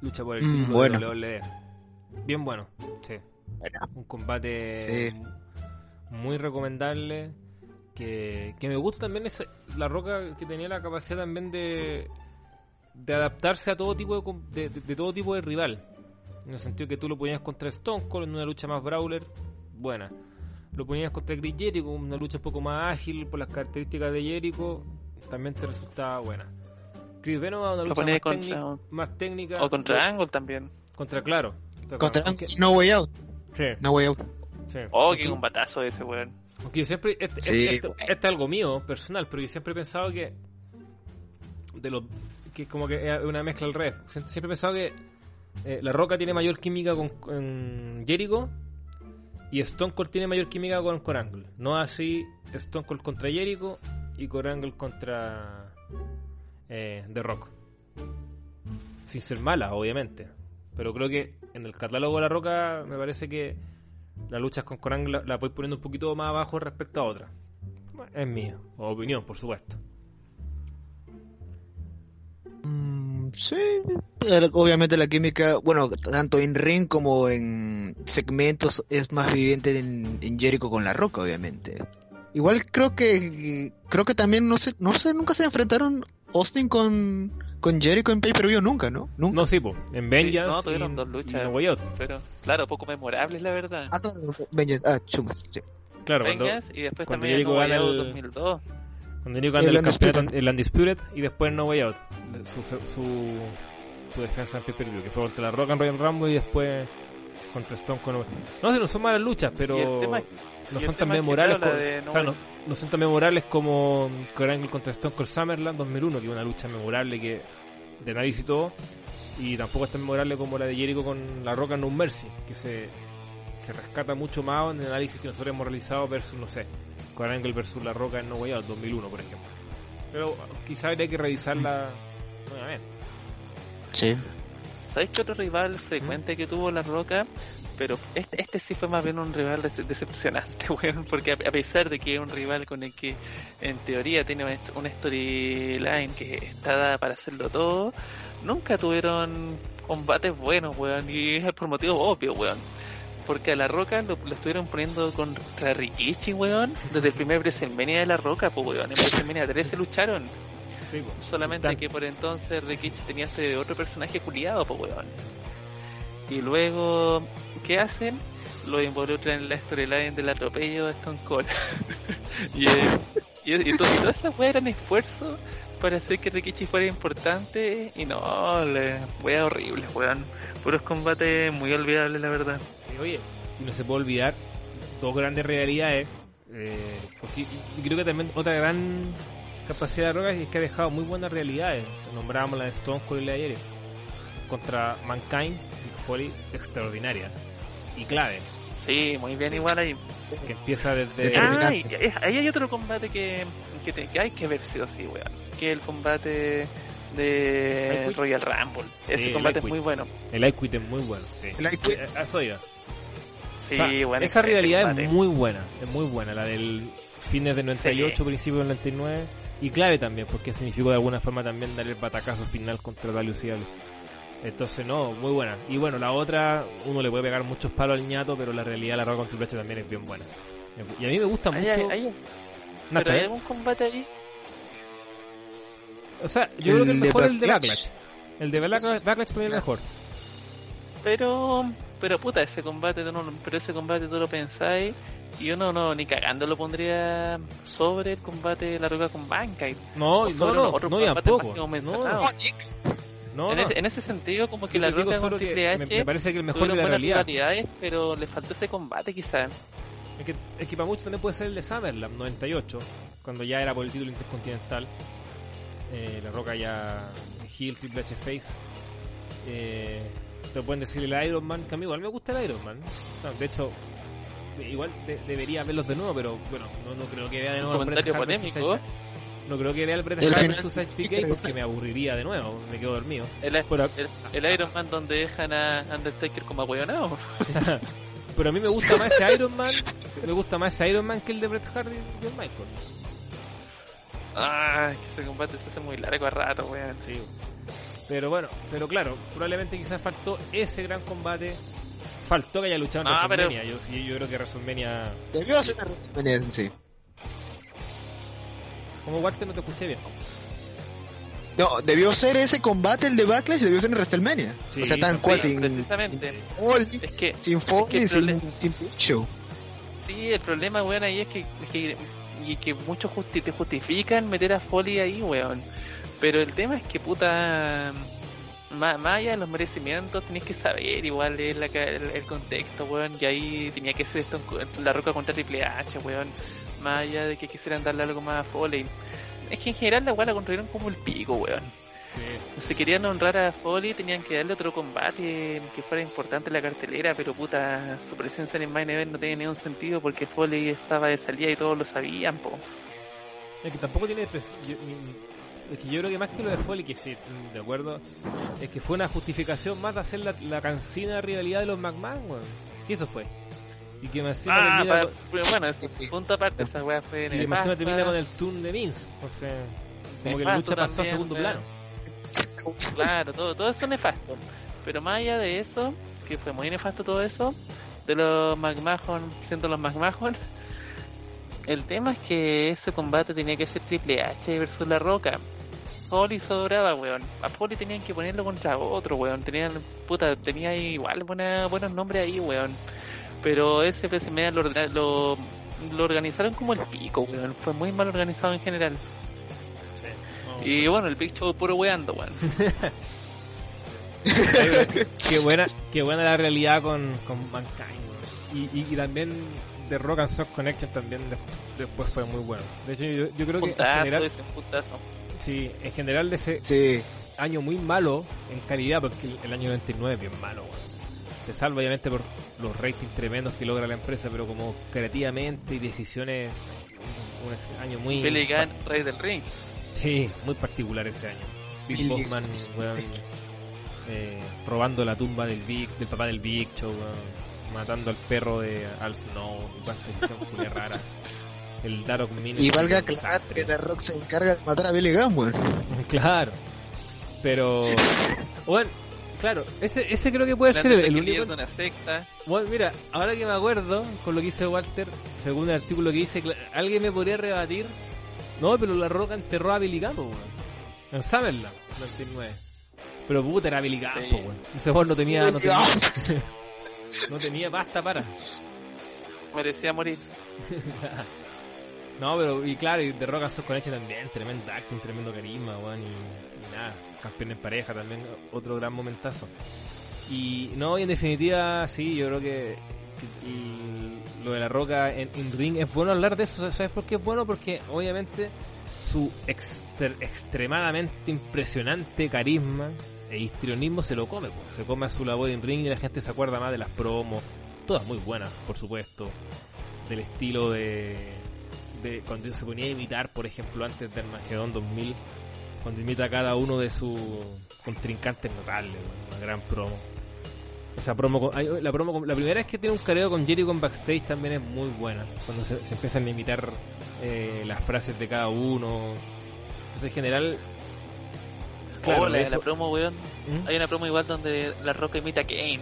Lucha por el Mm, título bueno. de WWE. Bien bueno, sí. Bueno. Un combate Sí. muy recomendable. Que, que me gusta también es la roca que tenía la capacidad también de, de adaptarse a todo tipo de, com- de, de- de todo tipo de rival. En el sentido que tú lo ponías contra Stone Cold en una lucha más brawler, buena. Lo ponías contra Chris Jericho, una lucha un poco más ágil por las características de Jericho, también te resultaba buena. Chris Benoit, una lucha más, contra- técnica- más técnica. O contra Angle también. Contra, claro. Contra Aunque- No Way Out, Sí, No Way Out. sí. Oh, qué combatazo ese, weón. Yo siempre, este, Sí, este- este- este es algo mío, personal, pero yo siempre he pensado que, de los, que como que es una mezcla al revés. Sie- Siempre he pensado que eh, La Roca tiene mayor química con, con Jericho y Stone Cold tiene mayor química con, con Angle. No así Stone Cold contra Jericho y con Angle contra eh, The Rock. sin ser mala, obviamente. Pero creo que en el catálogo de La Roca me parece que las luchas con Conan la, la voy poniendo un poquito más abajo respecto a otras. Es mía, opinión, por supuesto. Mm, sí, obviamente la química, bueno, tanto en ring como en segmentos es más viviente en, en Jericho con La Roca, obviamente. Igual creo que creo que también no sé, no sé, nunca se enfrentaron Austin con con Jericho en pay-per-view nunca, ¿no? Nunca. No, sí, po. en Vengeance. no, tuvieron y- dos y luchas. No Out. Pero, claro, poco memorables, la verdad. Ah, claro, Vengeance, ah, chumas, sí. Claro, cuando, Vengas y después cuando también Jericho gana el- 2002. cuando Jericho gana El el, campeonato el Undisputed y después No Way Out. Su, su, su defensa en pay-per-view, que fue contra la Rock and Royal Rumble y después contra Stone Cold. No sé, no son malas luchas, pero Y el tema es- no son tan memorables. claro, co- la de No o sea, Way- no, no son tan memorables como Kurt Angle contra Stone Cold Summerland 2001, que es una lucha memorable que de análisis y todo. Y tampoco es tan memorable como la de Jericho con la Roca en No Mercy, que se, se rescata mucho más en el análisis que nosotros hemos realizado versus, no sé, Kurt Angle versus la Roca en No Way Out 2001, por ejemplo. Pero quizá habría que revisarla nuevamente. Sí. ¿Sabéis qué otro rival frecuente que tuvo La Roca? Pero este, este sí fue más bien un rival dece- decepcionante, weón, porque a, pesar de que es un rival con el que en teoría tiene una storyline que está dada para hacerlo todo, nunca tuvieron combates buenos, weón, y es por motivos obvios, weón. Porque a La Roca lo, lo estuvieron poniendo contra Rikichi, weón, desde el primer WrestleMania de La Roca, pues, weón, en WrestleMania 13 lucharon. Sí, pues. Solamente que por entonces Rikichi tenía este otro personaje culiado, pues weón. Y luego, ¿qué hacen? Lo involucran en la storyline del atropello de Stone Cold. y, eh, y, y, to- y todas esas weas eran esfuerzos para hacer que Rikichi fuera importante. Y no, le, wea horrible, weón. Puros combates muy olvidables, la verdad. Oye, no se puede olvidar dos grandes realidades. eh, porque creo que también otra gran capacidad de Roca es que ha dejado muy buenas realidades. Nombrábamos la de Stone Cold y la de Jericho. Contra Mankind y Foley, extraordinaria. Y clave, Sí, muy bien igual ahí. que empieza desde. Ah, y- y- ahí hay otro combate que, que, te- que hay que ver sí o sí, weón. Que es el combate de. Royal Rumble. Ese Sí, combate es muy bueno. El Iquit es muy bueno. Sí. El Lightweight. Eh, Eso iba. Sí, O sea, bueno. esa excelente rivalidad combate. es muy buena, es muy buena, la del fines del 98, Sí. principios del 99, y clave también, porque significó de alguna forma también darle el batacazo final contra WCW. Entonces, no, muy buena. Y bueno, la otra, uno le puede pegar muchos palos al ñato, pero la realidad la roca con Triple H también es bien buena. Y a mí me gusta Ahí mucho. hay- pero hay ¿eh? algún combate ahí. O sea, yo creo que el mejor es el de Backlash. El de Backlash, Backlash para mí es el mejor. Pero, pero puta, ese combate, no, pero ese combate tú lo pensáis y uno no, ni cagando lo pondría sobre el combate de la roca con Mankind. No, no, no, otro no, tampoco. No, mencionado. No, en, no. Ese, en ese sentido, como que Yo la roca con Triple me, H me parece que el mejor de la realidad. pero le faltó ese combate quizás. Es que, es que para muchos también puede ser el de SummerSlam 98, cuando ya era por el título intercontinental. Eh, la Roca ya Hill, Triple H Face. Eh, te pueden decir el Iron Man, que a mí igual me gusta el Iron Man. De hecho, igual de- debería verlos de nuevo, pero bueno, no, no creo que vea de nuevo Bret comentario polémico. No creo que vea el Bret El Hart versus HBK porque me aburriría de nuevo, me quedo dormido. El, Pero, el, el Iron Man donde dejan a Undertaker como ahueonado. pero a mí me gusta más ese Iron Man, me gusta más ese Iron Man que el de Bret Hart y John Michaels. Ah, que ese combate se hace muy largo a rato, weón. Sí. Pero bueno, pero claro, probablemente quizás faltó ese gran combate. Faltó que haya luchado en Ah, pero- WrestleMania. Yo, creo que WrestleMania. Debió hacer una WrestleMania en sí. Como Walter no te escuché bien. No, debió ser ese combate, el de Backlash, debió ser en WrestleMania. Sí, o sea, tan cual, Sí, sin, precisamente. sin Foley, Es que sin Foley, el sin, Show. Sí, el problema, weón, ahí es que, es que, y que muchos justi- te justifican meter a Foley ahí, weón. Pero el tema es que, puta, más, más allá de los merecimientos, tenés que saber igual ca- el, el contexto, weón. Y ahí tenía que ser esto en- la roca contra Triple H, weón. Más allá de que quisieran darle algo más a Foley. Es que en general la weón la construyeron como el pico, weón. Sí. Si querían honrar a Foley, tenían que darle otro combate que fuera importante en la cartelera, pero puta, su presencia en el main event no tenía ningún sentido porque Foley estaba de salida y todos lo sabían, po. Es que tampoco tiene. yo- es que yo creo que más que lo de Foley, que sí, de acuerdo, es que fue una justificación más de hacer la, la cansina rivalidad de los McMahon, weón. ¿Qué eso fue? Y que más encima Ah, termina pa- con- pero bueno, es punto aparte, esa weá fue y que más encima termina con el tune de Vince. O sea, como que la lucha pasó a segundo plano. Claro, todo, todo eso nefasto. Pero más allá de eso, que fue muy nefasto todo eso, de los McMahon siendo los McMahon, el tema es que ese combate tenía que ser Triple H versus La Roca. Foley sobraba, weón. A Foley tenían que ponerlo contra otro, weón. Tenían, puta, tenía igual buena, buenos nombres ahí, weón. Pero ese WrestleMania lo, lo, lo organizaron como el pico, weón. Fue muy mal organizado en general. Y bueno, el Big Show puro weando, weón. qué buena, qué buena la realidad con, con Mankind. weón. Y, y, y también The Rock and Soft Connection también de- después fue muy bueno. De hecho, yo, yo creo que en general, ese puntazo. sí, en general de ese Sí. año muy malo en calidad, porque el, el año 99 es bien malo, weón. Se salva obviamente por los ratings tremendos que logra la empresa, pero como creativamente y decisiones, un, año muy... Billy Gunn, rey del ring. Sí, muy particular ese año. Bill weón, eh, robando la tumba del Big, del papá del Big Show, weón, matando al perro de Al Snow, y cuánta rara. El Darok Mini. Y valga aclarar que The Rock se encarga de matar a Billy Gunn, weón. Claro. Pero, bueno, claro, ese, ese creo que puede ser el, el único. una secta. Bueno, mira, ahora que me acuerdo con lo que dice Walter, según el artículo que dice, alguien me podría rebatir. No, pero la roca enterró a Billy Gunn, weón. En Summerland, 99. Pero puta, era Billy Gunn, Sí. weón. Ese weón no tenía, no tenía, no tenía pasta para. Merecía morir. no, pero, y claro, y de Rock and Soft Connection también, tremendo acting, tremendo carisma, weón, y, y nada, campeón en pareja también, otro gran momentazo. Y no, y en definitiva, sí, yo creo que, lo de la roca en, en ring es bueno hablar de eso, ¿sabes por qué es bueno? Porque obviamente su exter- extremadamente impresionante carisma e histrionismo se lo come, pues. se come a su labor en ring y la gente se acuerda más de las promos, todas muy buenas, por supuesto, del estilo de, de cuando se ponía a imitar, por ejemplo, antes del Armagedón 2000, cuando imita a cada uno de sus contrincantes notables, una gran promo. Esa promo, con- la promo, con- la primera vez que tiene un careo con Jericho en backstage también es muy buena, cuando se, se empiezan a imitar eh, las frases de cada uno. Entonces, en general, claro, oh, la, eso- la promo, weón. ¿Mm? Hay una promo igual donde la roca imita a Kane.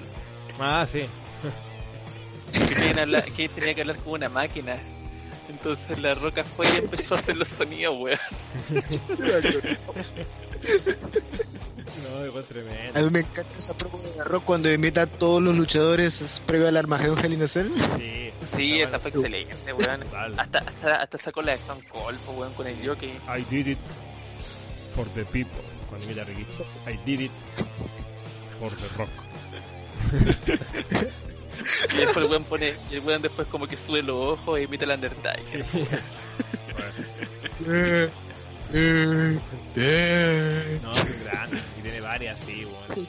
Ah, sí. Que, Kane habla- que tenía que hablar como una máquina. Entonces la roca fue y empezó a hacer los sonidos, weón. No, fue tremendo. A mí me encanta esa promo de The Rock cuando imita a todos los luchadores previo al Armagedón Hell in a Cell. Sí, Sí, esa fue excelente, weón. Hasta, hasta, hasta sacó la de Stone Cold, weón, con el jockey. I did it for the people. Cuando mira a Rikichi. I did it for the rock. Y después el weón pone, y el weón después como que sube los ojos e imita al Undertaker. Eh, eh. No, es grande. Y tiene varias, sí, bueno.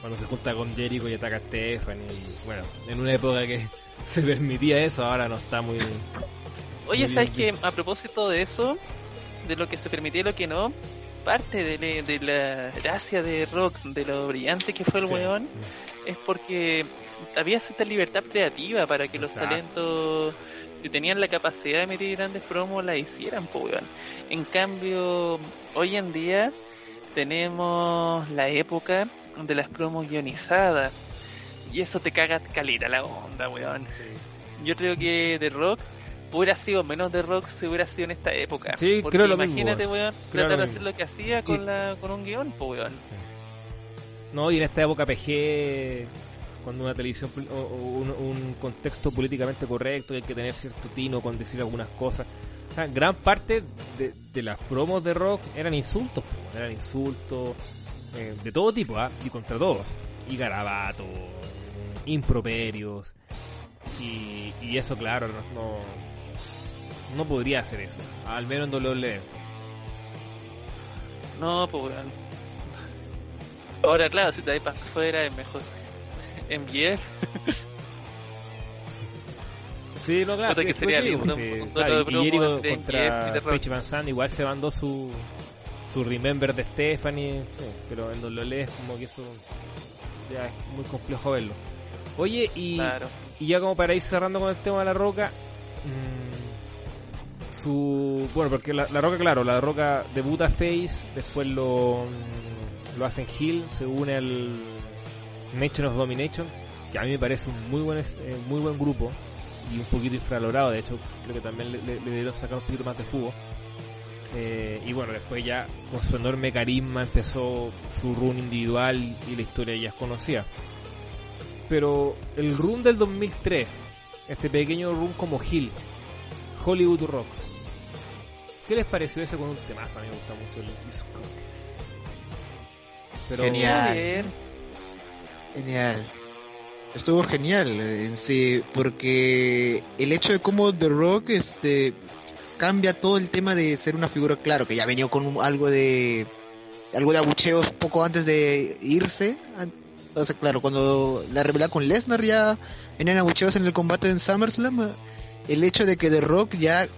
Cuando se junta con Jericho y ataca a Stephanie. y, Bueno, en una época que se permitía eso, ahora no está muy. Oye, Muy ¿sabes que A propósito de eso, de lo que se permitía y lo que no, parte de, le- de la gracia de Rock, de lo brillante que fue el Sí. weón, es porque había cierta libertad creativa para que los talentos, si tenían la capacidad de emitir grandes promos, la hicieran, pues weón. En cambio, hoy en día tenemos la época de las promos guionizadas. Y eso te caga caleta la onda, weón. Yo creo que The Rock hubiera sido menos de Rock si hubiera sido en esta época. Sí, Porque creo lo mismo, imagínate, weón, Creo tratar de hacer mismo. lo que hacía con, la, con un guion, pues weón. No, y en esta época PG, cuando una televisión o, o un, un contexto políticamente correcto y hay que tener cierto tino con decir algunas cosas. O sea, gran parte de, de las promos de rock eran insultos, po, eran insultos eh, de todo tipo, ¿ah? y contra todos. Y garabatos, improperios. Y, y eso, claro, no, no, no podría hacer eso. Al menos en WWE. No, pues. Ahora, claro, si te vas para afuera es mejor. MJF, Sí, no, claro. Sí, que sería lindo, sí, claro, y Jericho contra. Page Van Zandt igual se mandó su, su Remember de Stephanie, sí, pero en WWE es como que eso ya es muy complejo verlo. Oye, y, Claro. y ya como para ir cerrando con el tema de la roca, mm, su bueno, porque la, la roca, claro, la roca debuta Face, después lo, mm, lo hacen Hill, se une al Nation of Domination, que a mí me parece un muy buen, eh, muy buen grupo y un poquito infravalorado, de hecho creo que también le, le, sacar un poquito más de jugo. Eh, y bueno, después ya con su enorme carisma empezó su run individual y la historia ya es conocida. Pero el run del 2003, este pequeño run como Hill, Hollywood Rock, ¿qué les pareció ese con un temazo? A mí me gusta mucho el disco. Pero, Genial. Genial. Estuvo genial eh, en sí, porque el hecho de cómo The Rock este cambia todo el tema de ser una figura, claro, que ya venía con algo de algo de abucheos poco antes de irse. Entonces, claro, cuando la revela con Lesnar ya venían abucheos en el combate en SummerSlam. eh, El hecho de que The Rock ya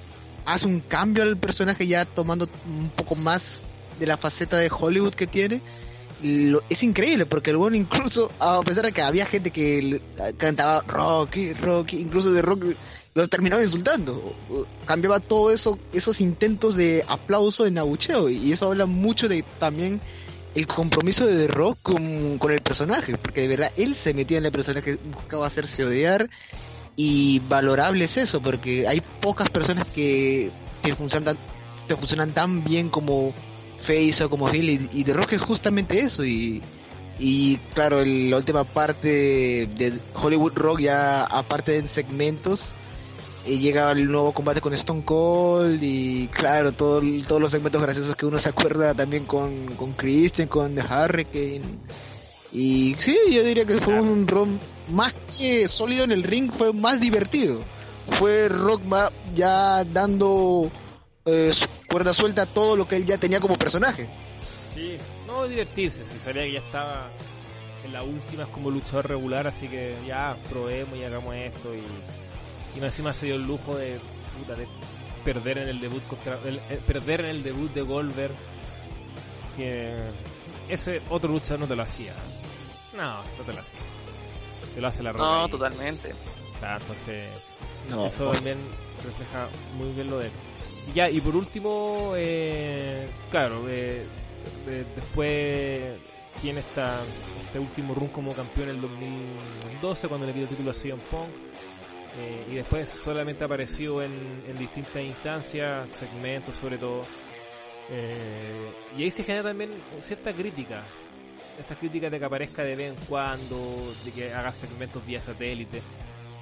hace un cambio al personaje, ya tomando un poco más de la faceta de Hollywood que tiene lo- es increíble porque el bueno incluso a pesar de que había gente que cantaba Rocky, Rocky, incluso de Rock los terminaba insultando. Cambiaba todo eso, esos intentos de aplauso en abucheo y eso habla mucho de también el compromiso de Rock con, con el personaje, porque de verdad él se metía en el personaje, buscaba hacerse odiar y valorable es eso, porque hay pocas personas que, que funcionan, tan, bien como Face o como Hill y, y The Rock es justamente eso y y claro la última parte de Hollywood Rock ya aparte en segmentos eh, llega el nuevo combate con Stone Cold y claro todo, todos los segmentos graciosos que uno se acuerda también con, con Christian con The Hurricane y sí yo diría que fue un ron más que sólido en el ring fue más divertido fue Rock ya dando eh, cuerda suelta a todo lo que él ya tenía como personaje. Sí, no divertirse, si sabía que ya estaba en las últimas como luchador regular, así que ya probemos y hagamos esto y, y más encima se dio el lujo de, puta, de perder en el debut contra el- eh, perder en el debut de Goldberg que ese otro luchador no te lo hacía. No, no te lo hacía. Te lo hace la roca. No, y- totalmente. Claro, entonces No, eso también refleja muy bien lo de él. Y ya, y por último, eh, claro, eh, de- después tiene esta, este último run como campeón en el 2012 cuando le quitó el título a CM Punk. Eh, y después solamente apareció en, en distintas instancias, segmentos sobre todo. Eh, y ahí se genera también cierta crítica. Estas críticas de que aparezca de vez en cuando, de que haga segmentos vía satélite.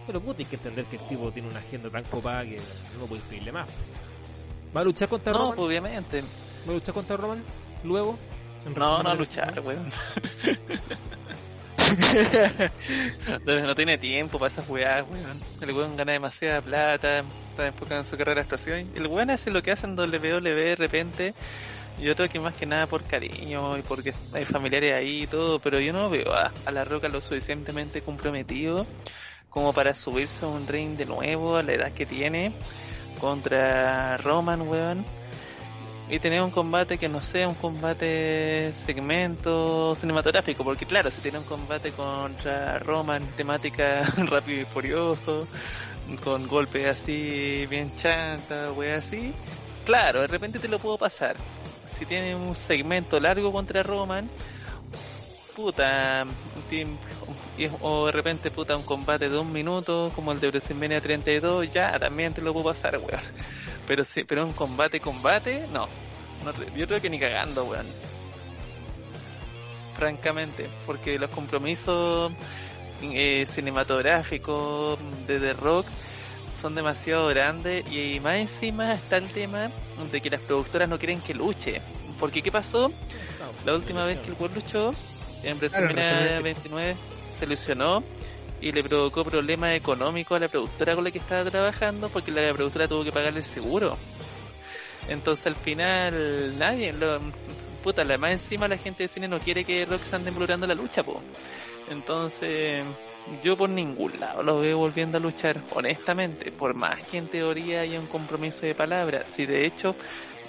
Pero puta, hay que entender que el tipo tiene una agenda tan copada que no podéis pedirle más. ¿Va a luchar contra No, Roman? pues, obviamente. ¿Va a luchar contra Roman? ¿Luego? ¿En No, no luchar, weón. No tiene tiempo para esas weas, weón. El weón gana demasiada plata, está enfocado en su carrera de estación. El weón hace lo que hace en WWE de repente. Yo creo que más que nada por cariño y porque hay familiares ahí y todo, pero yo no veo a, La Roca lo suficientemente comprometido como para subirse a un ring de nuevo a la edad que tiene contra Roman, weón. Y tener un combate que no sea un combate segmento cinematográfico, porque claro, si tiene un combate contra Roman, temática rápido y furioso, con golpes así bien chanta, wey así, claro, de repente te lo puedo pasar. Si tiene un segmento largo contra Roman, puta, y- o de repente puta un combate de un minuto como el de WrestleMania 32, ya también te lo puedo pasar, weón. Pero sí, pero un combate, combate, no. yo creo que ni cagando, weón. Francamente, porque los compromisos eh, cinematográficos de The Rock son demasiado grandes y más encima está el tema de que las productoras no quieren que luche. Porque ¿qué pasó? La última vez que el weón luchó en WrestleMania WrestleMania. 29 se lesionó y le provocó problemas económicos a la productora con la que estaba trabajando porque la productora tuvo que pagarle el seguro. Entonces al final nadie, lo, puta, la más encima la gente de cine no quiere que Rock ande involucrando la lucha, po. Entonces yo por ningún lado lo veo volviendo a luchar, honestamente, por más que en teoría haya un compromiso de palabra. Si de hecho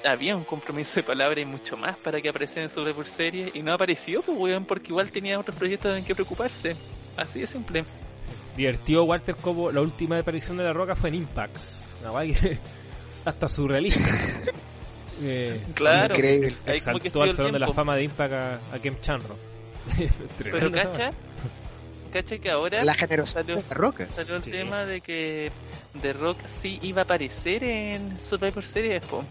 había un compromiso de palabra y mucho más para que apareciera en Survivor Series y no apareció, pues weón, porque igual tenía otros proyectos en que preocuparse. Así de simple. Divertido Walter como la última aparición de La Roca fue en Impact. Una guay que hasta surrealista. Eh, Claro, Increíble. ahí como que al el Salón de la. Fama de Impact a, a Kem Chanro. Pero cacha, cacha que ahora La generosidad salió, de la roca. salió el Sí. tema de que The Rock sí iba a aparecer en Survivor Series, po.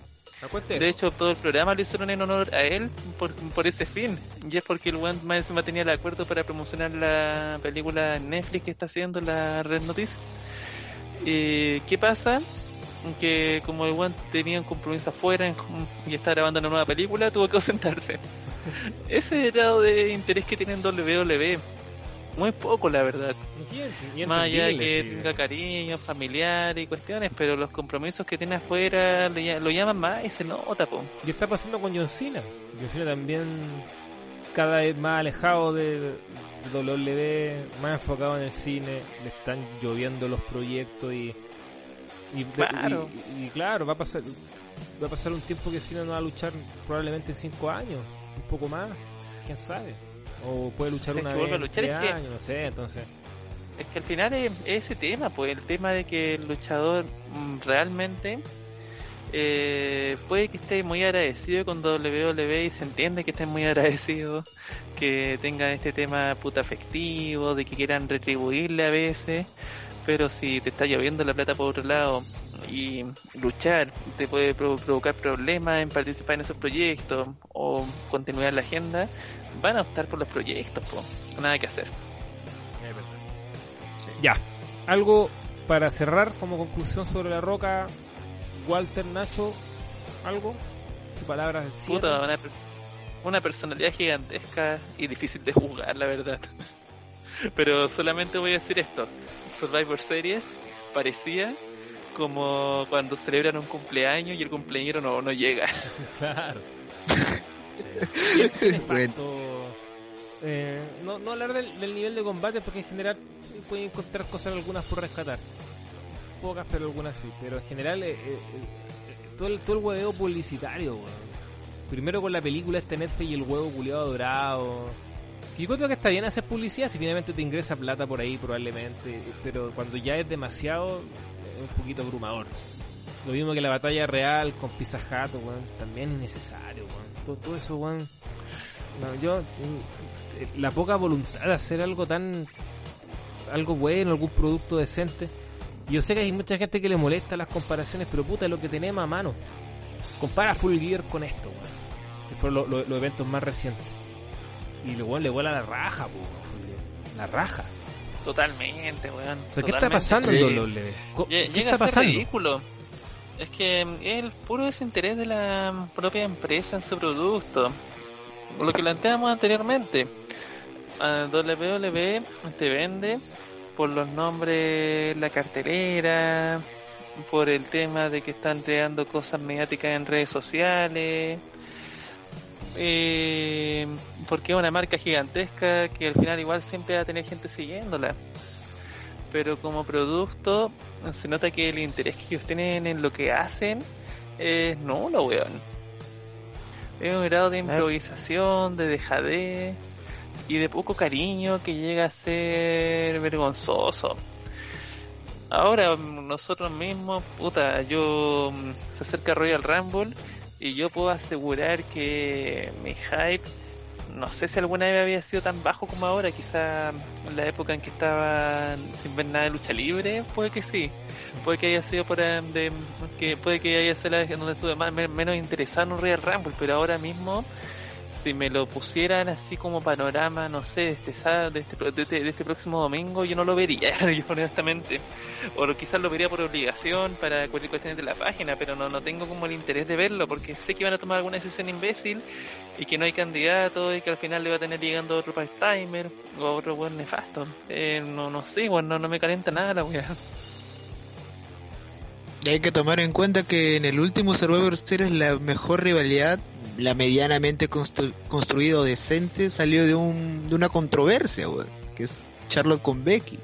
De hecho, todo el programa lo hicieron en honor a él por, por ese fin. Y es porque el one más encima tenía el acuerdo para promocionar la película en Netflix que está haciendo la Red Noticia. Eh, ¿Qué pasa? Que como el one tenía un compromiso afuera en- y está grabando una nueva película, tuvo que ausentarse. Ese grado de interés que tiene en WWE. Muy poco, la verdad. Más allá de que tenga cariño, familiar y cuestiones, pero los compromisos que tiene afuera le lo llaman más y se nota, po. Y está pasando con John Cena. John Cena también cada vez más alejado de, de WWE, más enfocado en el cine, le están lloviendo los proyectos y y, Claro. y- y claro, va a pasar va a pasar un tiempo que Cena no va a luchar probablemente cinco años, un poco más, quién sabe. O puede luchar una que vez a luchar, es que- años, no sé, entonces. Es que al final es, es ese tema, pues el tema de que el luchador mm, realmente eh, puede que esté muy agradecido con WWE y se entiende que esté muy agradecido, que tengan este tema puta afectivo, de que quieran retribuirle a veces, pero si te está lloviendo la plata por otro lado y luchar te puede pro- provocar problemas en participar en esos proyectos o continuar la agenda, van a optar por los proyectos, pues nada que hacer. Ya, algo para cerrar como conclusión sobre la roca, Walter Nacho, algo, su palabra del cierre? Puta, una, pers- una personalidad gigantesca y difícil de juzgar, la verdad. Pero solamente voy a decir esto. Survivor Series parecía como cuando celebran un cumpleaños y el cumpleañero no, no llega. Claro. Bueno. eh, no, no hablar del, del nivel de combate porque en general pueden encontrar cosas algunas por rescatar. Pocas, pero algunas sí. Pero en general, eh, eh, todo el, todo el huevo publicitario, weón. Primero con la película este Netflix y el huevo culiado dorado. Yo creo que está bien hacer publicidad si finalmente te ingresa plata por ahí probablemente. Pero cuando ya es demasiado, es un poquito abrumador. Lo mismo que la batalla real con Pizza Hut, weón, también es necesario, weón. Todo, todo eso, weón. No, yo, eh, la poca voluntad de hacer algo tan, algo bueno, algún producto decente. Y Yo sé que hay mucha gente que le molesta las comparaciones, pero puta, es lo que tenemos a mano. Compara Full Gear con esto, weón. Que fueron lo- lo- los eventos más recientes. Y luego le vuela la raja, weón, Full Gear. La raja. Totalmente, weón. O sea, ¿qué está pasando Sí. en WWE? ¿Qué Llega está a ser pasando? ridículo. Es que es el puro desinterés de la propia empresa en su producto. Lo que planteamos anteriormente. WWE te vende por los nombres, la cartelera, por el tema de que están creando cosas mediáticas en redes sociales. Eh, porque es una marca gigantesca que al final igual siempre va a tener gente siguiéndola pero como producto se nota que el interés que ellos tienen en lo que hacen es nulo, weón. Es un grado de improvisación, de dejadez y de poco cariño que llega a ser vergonzoso. Ahora nosotros mismos, puta, yo mm, se acerca Royal Rumble y yo puedo asegurar que mi hype no sé si alguna vez había sido tan bajo como ahora, quizá en la época en que estaba sin ver nada de lucha libre, puede que sí, puede que haya sido por eh, de, que puede que haya sido la donde estuve más, me- menos interesado en un Real Rumble, pero ahora mismo si me lo pusieran así como panorama, no sé, de este, sábado- de este, de este, de este próximo domingo, yo no lo vería, yo honestamente. O quizás lo vería por obligación para cualquier cuestión de la página, pero no, no tengo como el interés de verlo porque sé que van a tomar alguna decisión imbécil y que no hay candidato y que al final le va a tener llegando otro part-timer o otro buen nefasto. Eh, no, no sé, bueno, no, no me calienta nada la weá. Y hay que tomar en cuenta que en el último Survivor Series la mejor rivalidad, la medianamente constru- construida o decente, salió de, un, de una controversia, weón, que es Charlotte con Becky.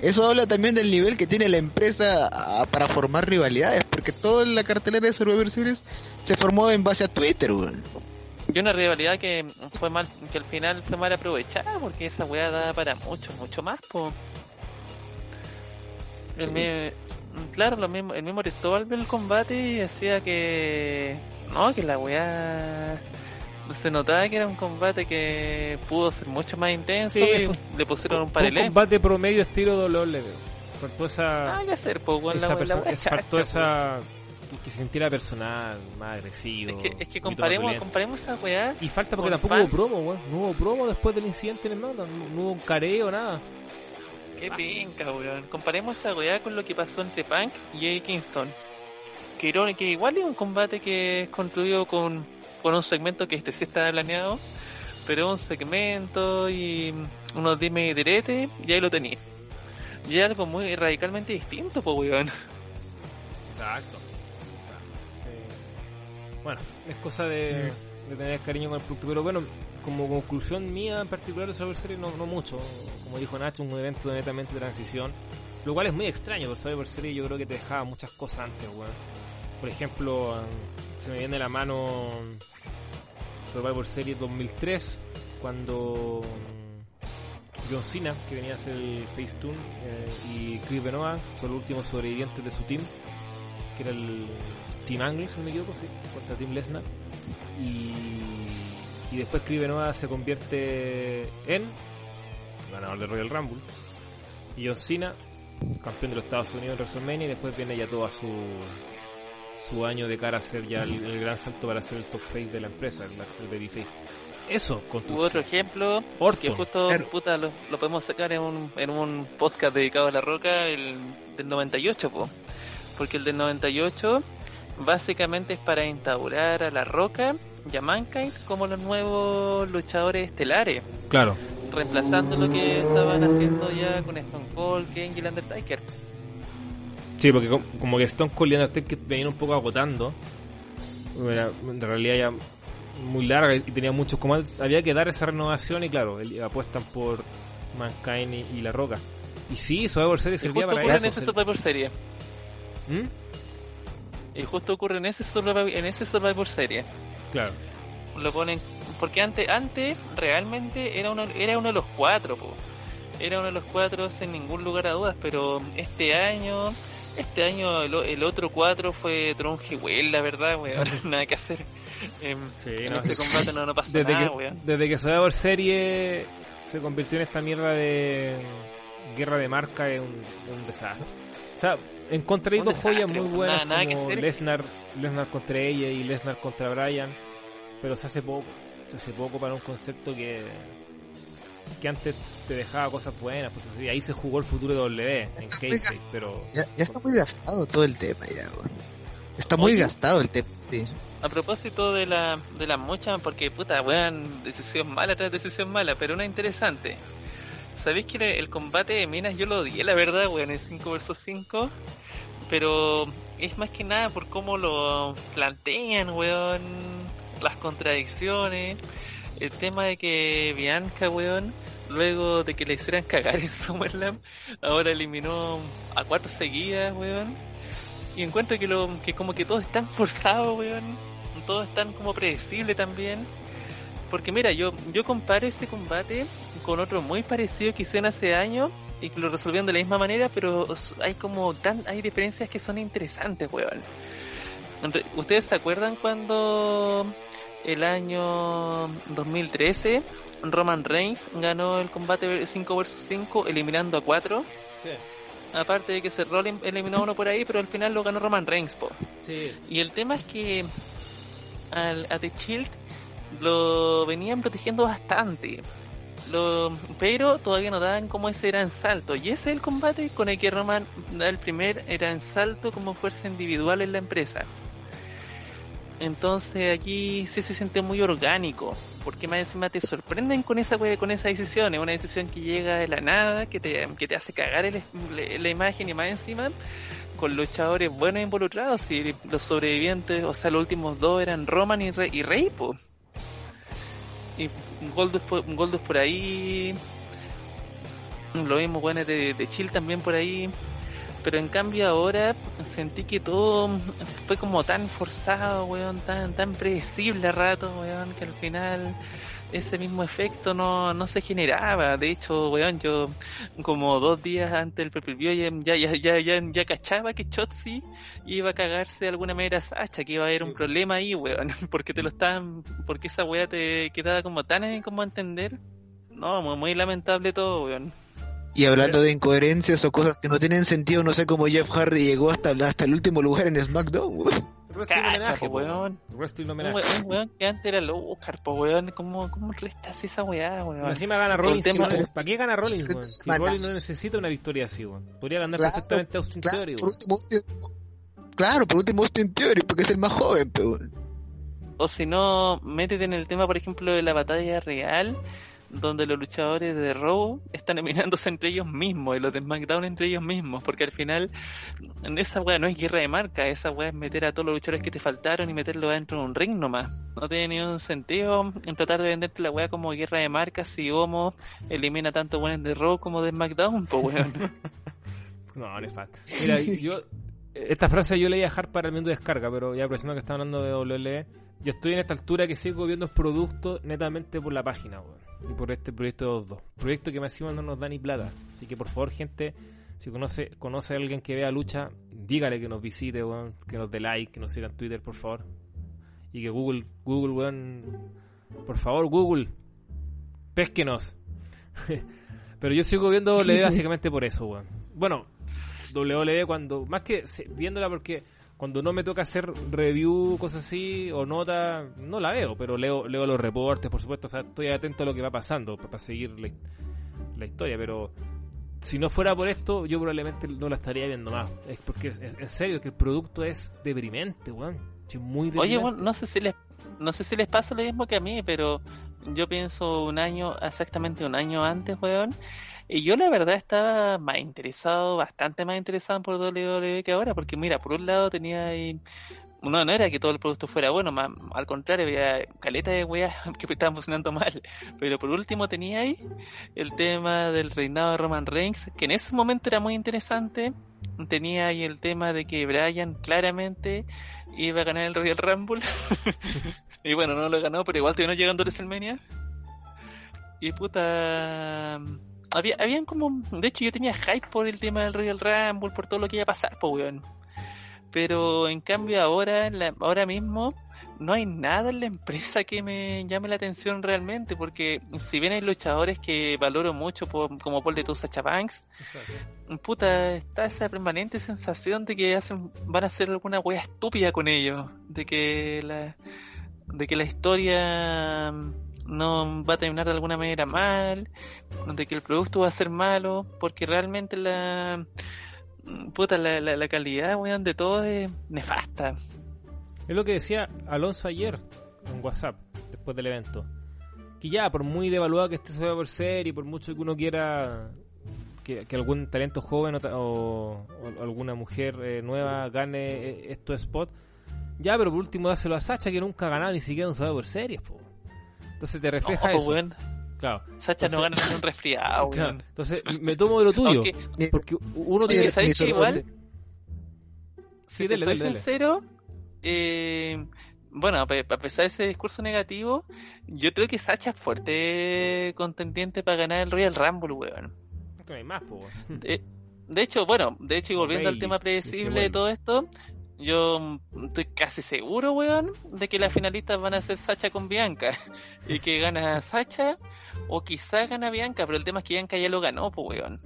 Eso habla también del nivel que tiene la empresa ah, para formar rivalidades, porque toda la cartelera de Survivor Series se formó en base a Twitter, weón. Y una rivalidad que fue mal, que al final fue mal aprovechada porque esa weá da para mucho, mucho más, po. El Sí. mi- claro, lo mismo, el mismo Cristóbal vio el combate y decía que no, que la weá se notaba que era un combate que pudo ser mucho más intenso Sí, le pusieron un Fue un combate promedio estilo WWE. Faltó esa. Nada que hacer, pues, weón, la, esa la es- faltó po. esa. Que, se sintiera personal, más agresivo. Es que, es que comparemos, comparemos esa weá Y falta porque tampoco fan. hubo promo, weón. No hubo promo después del incidente en el Mountain. No, no hubo un careo, nada. Qué pinca, weón. Comparemos esa weá con lo que pasó entre Punk y Eddie Kingston. Que, que igual es un combate que es construido con, con un segmento que este sí está planeado, pero un segmento y unos dime y diretes, y ahí lo tenéis. Y es algo muy radicalmente distinto, pues weón. Exacto. Bueno, es cosa de, de tener cariño con el producto. Pero bueno, como conclusión mía en particular de Survivor Series, no, no mucho. Como dijo Nacho, un evento de netamente transición. Lo cual es muy extraño, porque Survivor Series yo creo que te dejaba muchas cosas antes, weón. Por ejemplo, se me viene la mano Survivor Series 2003, cuando mm, John Cena, que venía a hacer el Facetune, eh, y Chris Benoit son los últimos sobrevivientes de su team, que era el Team Angle, si no me equivoco, sí, contra Team Lesnar. Y, y después Chris Benoit se convierte en ganador de Royal Rumble. Y John Cena, campeón de los Estados Unidos en WrestleMania, y después viene ya todo a su su año de cara a ser ya el, el gran salto para ser el top face de la empresa, el, el babyface. Eso, con Hubo otro ejemplo que Orton. justo Claro. puta, lo, lo podemos sacar en un, en un podcast dedicado a la roca el del 98 po. porque el del 98 básicamente es para instaurar a la roca y a Mankind como los nuevos luchadores estelares Claro. reemplazando lo que estaban haciendo ya con Stone Cold, Kane y el Undertaker Sí, porque com- como que Stone Cold y Undertaker venían un poco agotando. Era en realidad ya muy larga y tenía muchos comandos. Había que dar esa renovación y claro, el- apuestan por Mankind y, y La Roca. Y sí, Survivor Series y servía justo para ocurre eso. en ese se- Survivor Series ¿Mm? y justo ocurre en ese Survivor, en ese Survivor Series Claro. lo ponen porque antes antes realmente era uno era uno de los cuatro po. era uno de los cuatro sin ningún lugar a dudas pero este año este año el, el otro cuatro fue Tron Hill, la verdad weón nada que hacer Em, Sí, en no. este combate no, no pasó Desde nada que, weón desde que Survivor Series se convirtió en esta mierda de guerra de marca es un, es un desastre. O sea, encontré dos joyas muy buenas nada como. Lesnar, Lesnar contra ella y Lesnar contra Bryan, pero se hace poco, se hace poco para un concepto que que antes te dejaba cosas buenas, pues así, ahí se jugó el futuro de W en Kayfabe, pero Ya, ya está muy gastado todo el tema, ya, weón. Está muy Oye. gastado el tema, sí. A propósito de la de las muchas, porque puta, weón, decisión mala tras decisión mala, pero una interesante. ¿Sabéis que el, el combate de minas yo lo odié, la verdad, weón, en 5 vs 5? Pero es más que nada por cómo lo plantean, weón, las contradicciones, el tema de que Bianca, weón, luego de que le hicieran cagar en SummerSlam, ahora eliminó a cuatro seguidas, weón. Y encuentro que lo que como que todo es tan forzado, weón. Todo es como predecible también. Porque mira, yo yo comparo ese combate con otro muy parecido que hicieron hace años y que lo resolvieron de la misma manera, pero hay como tan hay diferencias que son interesantes, weón. ¿Ustedes se acuerdan cuando el año 2013 Roman Reigns ganó el combate 5 vs 5 eliminando a 4? Aparte de que se Rollins eliminó a uno por ahí, pero al final lo ganó Roman Reigns, po. Y el tema es que al, a The Shield lo venían protegiendo bastante. Lo, pero todavía no daban como ese gran salto. Y ese es el combate con el que Roman da el primer gran salto como fuerza individual en la empresa. Entonces aquí sí se siente muy orgánico, porque más encima te sorprenden con esa con esa decisión, es una decisión que llega de la nada, que te, que te hace cagar el- la, imagen y más encima con luchadores buenos involucrados y los sobrevivientes, o sea, los últimos dos eran Roman y, Rey, y Rey. Y Goldust por, Goldust por ahí, lo mismo bueno de, de Chill también por ahí. Pero en cambio ahora sentí que todo fue como tan forzado, weón, tan, tan predecible a rato, weón, que al final ese mismo efecto no, no se generaba. De hecho, weón, yo como dos días antes del preview ya, ya, ya, ya, ya cachaba que Chotzi iba a cagarse de alguna manera a Sacha, que iba a haber un problema ahí, weón, porque te lo estaban, porque esa weá te quedaba como tan como entender. No, muy, muy lamentable todo, weón. Y hablando de incoherencias o cosas que no tienen sentido, no sé cómo Jeff Hardy llegó hasta, hasta el último lugar en SmackDown, weón. Cacha, homenaje, weón. Wrestling Un homenaje. weón, un weón que antes era el Oscar, po weón. ¿Cómo, cómo restas esa weá, Pero weón? encima gana Rollins. tema- ¿Para qué gana Rollins, weón? Si Mata. Rollins no necesita una victoria así, weón. Podría ganar Claro, perfectamente a Austin Claro, Theory, por weón. último, Austin- claro, por último Austin Theory, porque es el más joven, pero O si no, métete en el tema, por ejemplo, de la batalla real, donde los luchadores de Raw están eliminándose entre ellos mismos y los de SmackDown entre ellos mismos, porque al final esa weá no es guerra de marca, esa weá es meter a todos los luchadores que te faltaron y meterlos dentro de un ring nomás. No tiene ningún sentido en tratar de venderte la weá como guerra de marca si Homo elimina tanto buenos de Raw como de SmackDown, pues weón. No. Mira, yo. Esta frase yo leí a Hart para el mundo de descarga, pero ya aprovechando que está hablando de WWE, yo estoy en esta altura que sigo viendo productos netamente por la página, weón. Y por este proyecto de 2 Proyecto que más encima no nos da ni plata. Así que por favor, gente, si conoce, conoce a alguien que vea lucha, dígale que nos visite, weón, que nos dé like, que nos siga en Twitter, por favor. Y que Google, Google, weón, por favor, Google, pésquenos. Pero yo sigo viendo WWE básicamente por eso, weón. Bueno, WWE cuando, más que se- viéndola porque cuando no me toca hacer review, cosas así, o nota, no la veo, pero leo, leo los reportes, por supuesto, o sea, estoy atento a lo que va pasando para, seguir la, la historia, pero si no fuera por esto, yo probablemente no la estaría viendo más. Es porque, en serio, que el producto es deprimente, weón. Es muy deprimente. Oye, bueno, no sé si les no sé si les pasa lo mismo que a mí, pero yo pienso un año, exactamente un año antes, weón, y yo la verdad estaba más interesado, bastante más interesado por WWE que ahora, porque mira, por un lado tenía ahí no, no era que todo el producto fuera bueno, más, al contrario, había caleta de weas que estaban funcionando mal. Pero por último tenía ahí el tema del reinado de Roman Reigns, que en ese momento era muy interesante. Tenía ahí el tema de que Bryan claramente iba a ganar el Royal Rumble. y bueno, no lo ganó, pero igual terminó llegando WrestleMania. Y puta. Había, habían como. De hecho, yo tenía hype por el tema del Royal Rumble, por todo lo que iba a pasar, pues, weón. Pero en cambio, ahora, la- ahora mismo, no hay nada en la empresa que me llame la atención realmente. Porque si bien hay luchadores que valoro mucho, por- como Paul de Sacha Banks, puta, está esa permanente sensación de que hacen, van a hacer alguna wea estúpida con ellos, de que la, de que la historia no va a terminar de alguna manera mal, de que el producto va a ser malo, porque realmente la, puta, la, la, la calidad, weón, de todo es nefasta. Es lo que decía Alonso ayer en WhatsApp, después del evento. Que ya, por muy devaluada que esté se por ser y por mucho que uno quiera que, algún talento joven o, alguna mujer eh, nueva gane eh, estos spots, ya, pero por último dáselo a Sacha que nunca ha ganado ni siquiera un por series, po. Entonces te refleja Ojo, eso. weón, Claro. Sacha no gana un resfriado, claro. Entonces me tomo de lo tuyo. Porque uno tiene ¿sabes Ni qué? solo- Igual- Sí, si te soy sincero, eh, bueno, a pe- a pesar de ese discurso negativo, yo creo que Sacha es fuerte contendiente para ganar el Royal Rumble, weón. que no hay más, po. weón. De, de hecho, bueno, de hecho, y volviendo al tema que predecible de todo esto, yo mm, estoy casi seguro, weón, de que las finalistas van a ser Sacha con Bianca. Y que gana Sacha, o quizá gana Bianca, pero el tema es que Bianca ya lo ganó, pues, weón.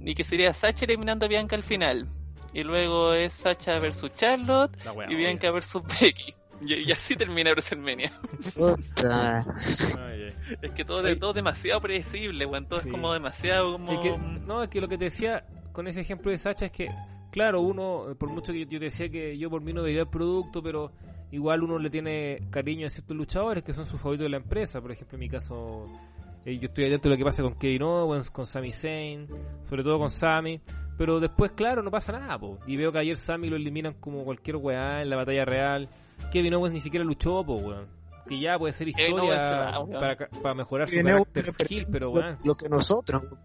Y que sería Sacha eliminando a Bianca al final. Y luego es Sacha versus Charlotte y Bianca versus Becky. Y, y así termina WrestleMania. Puta. Ay, ay. Es que todo, todo es demasiado predecible, weón. Todo Sí. es como demasiado como... Es que, no, es que lo que te decía con ese ejemplo de Sacha es que, claro, uno, por mucho que yo te decía que yo por mí no veía el producto, pero igual uno le tiene cariño a ciertos luchadores que son sus favoritos de la empresa. Por ejemplo, en mi caso, eh, yo estoy atento a lo que pasa con Kevin Owens, con Sami Zayn, sobre todo con Sami. Pero después, claro, no pasa nada, po. Y veo que ayer Sami lo eliminan como cualquier weá en la batalla real. Kevin Owens ni siquiera luchó, po, weón. Que ya puede ser historia va, para, para mejorar su carácter pero lo, weón. lo que nosotros.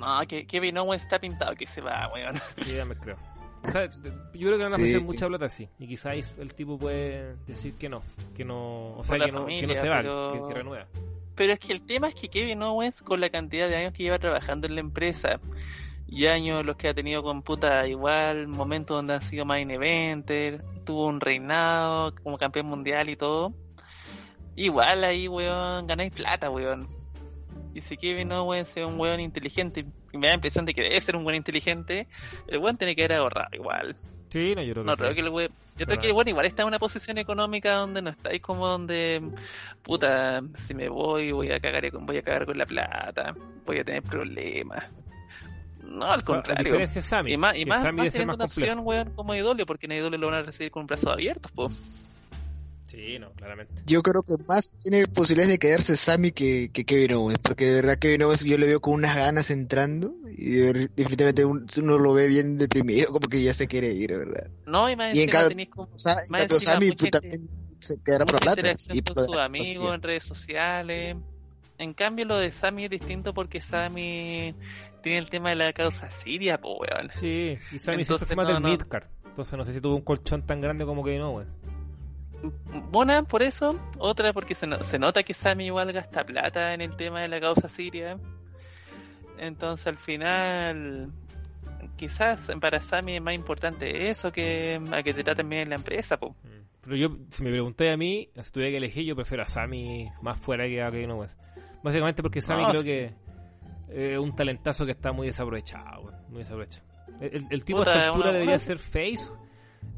No, que Kevin Owens está pintado que se va, weón. Sí, ya me creo. O sea, yo creo que van a Sí. ofrecer mucha plata así. Y quizás el tipo puede decir que no. Que no. O sea, la que no, que no familia, se va, pero- que, que renueva. Pero es que el tema es que Kevin Owens, con la cantidad de años que lleva trabajando en la empresa, y años los que ha tenido con puta igual, momentos donde ha sido main eventer, tuvo un reinado como campeón mundial y todo, igual ahí, weón, ganáis plata, weón. Y si Kevin Owens es un weón inteligente, y me da la impresión de que debe ser un weón inteligente, el weón tiene que haber ahorrado igual. Sí, no, yo creo que No creo que el we- Yo creo que el weón igual está en una posición económica donde no estáis como donde puta, si me voy voy a cagar con, voy a cagar con la plata, voy a tener problemas. No, al contrario. Sammy. Y más, y más, más teniendo una complejo. opción, weón, como IW, porque en IW lo van a recibir con brazos abiertos, po. Sí, no, claramente. Yo creo que más tiene posibilidades de quedarse Sammy que, que Kevin Owens, porque de verdad Kevin Owens yo le veo con unas ganas entrando y de- definitivamente un- uno lo ve bien deprimido, como que ya se quiere ir, ¿verdad? No, y más Y en encima cada- tenéis como Más encima, Sammy mucha tú gente- también se quedará por plata. interacción y con sus amigos en redes sociales. En cambio, lo de Sammy es distinto porque Sammy tiene el tema de la causa siria, po, weón. Sí, y Sammy es más no, del no. midcard. Entonces no sé si tuvo un colchón tan grande como no, güey. Una por eso, otra porque se, no- se nota que Sammy igual gasta plata en el tema de la causa siria. Entonces al final, quizás para Sammy es más importante eso que a que te traten bien en la empresa. Po. Mm. Pero yo, si me pregunté a mí, si tuviera que elegir, yo prefiero a Sammy más fuera que a Kevin Owens. Básicamente porque Sammy No, creo sí. que es un talentazo que está muy desaprovechado, muy desaprovechado. El, el- el tipo Puta, a esta altura una- debería una- ser face,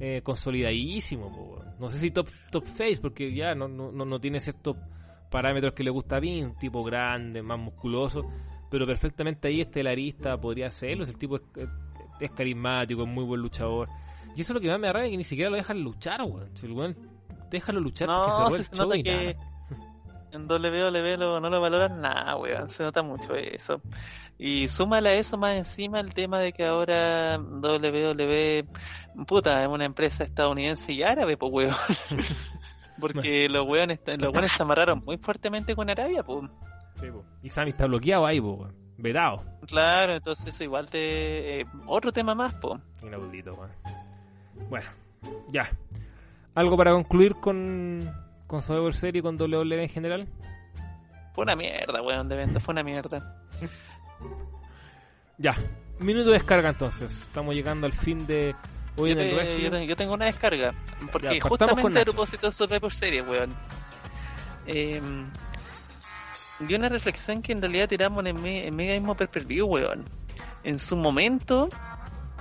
eh, consolidadísimo. po. No sé si top, top face, porque ya no, no, no, no tiene ciertos parámetros que le gusta a mí, un tipo grande, más musculoso, pero perfectamente ahí estelarista podría si el tipo es, es carismático, es muy buen luchador. Y eso es lo que más me arranca, que ni siquiera lo dejan luchar, weón. Si el weón, déjalo luchar porque se No, el se nota que nada. En WWE lo- no lo valoran nada, weón. Se nota mucho eso. Y súmale a eso más encima el tema de que ahora WWE, puta, es una empresa estadounidense y árabe, pues, weón. Porque los weones, los weones se amarraron muy fuertemente con Arabia, pues. Sí, po. Y Sammy está bloqueado ahí, po, weón. Vedado. Claro, entonces eso igual te... eh, otro tema más, pues. Inaudito, weón. Bueno, ya. ¿Algo para concluir con, con Survivor Series y con WWE en general? Fue una mierda, weón, de venta, fue una mierda. Ya. Minuto de descarga entonces. Estamos llegando al fin de hoy Yo, en el te- yo te- yo tengo una descarga. Porque Ya, justamente a propósito de Survivor Series, weón. Eh, vi una reflexión que en realidad tiramos en me- en Mega mismo Pay-Per-View, weón. En su momento,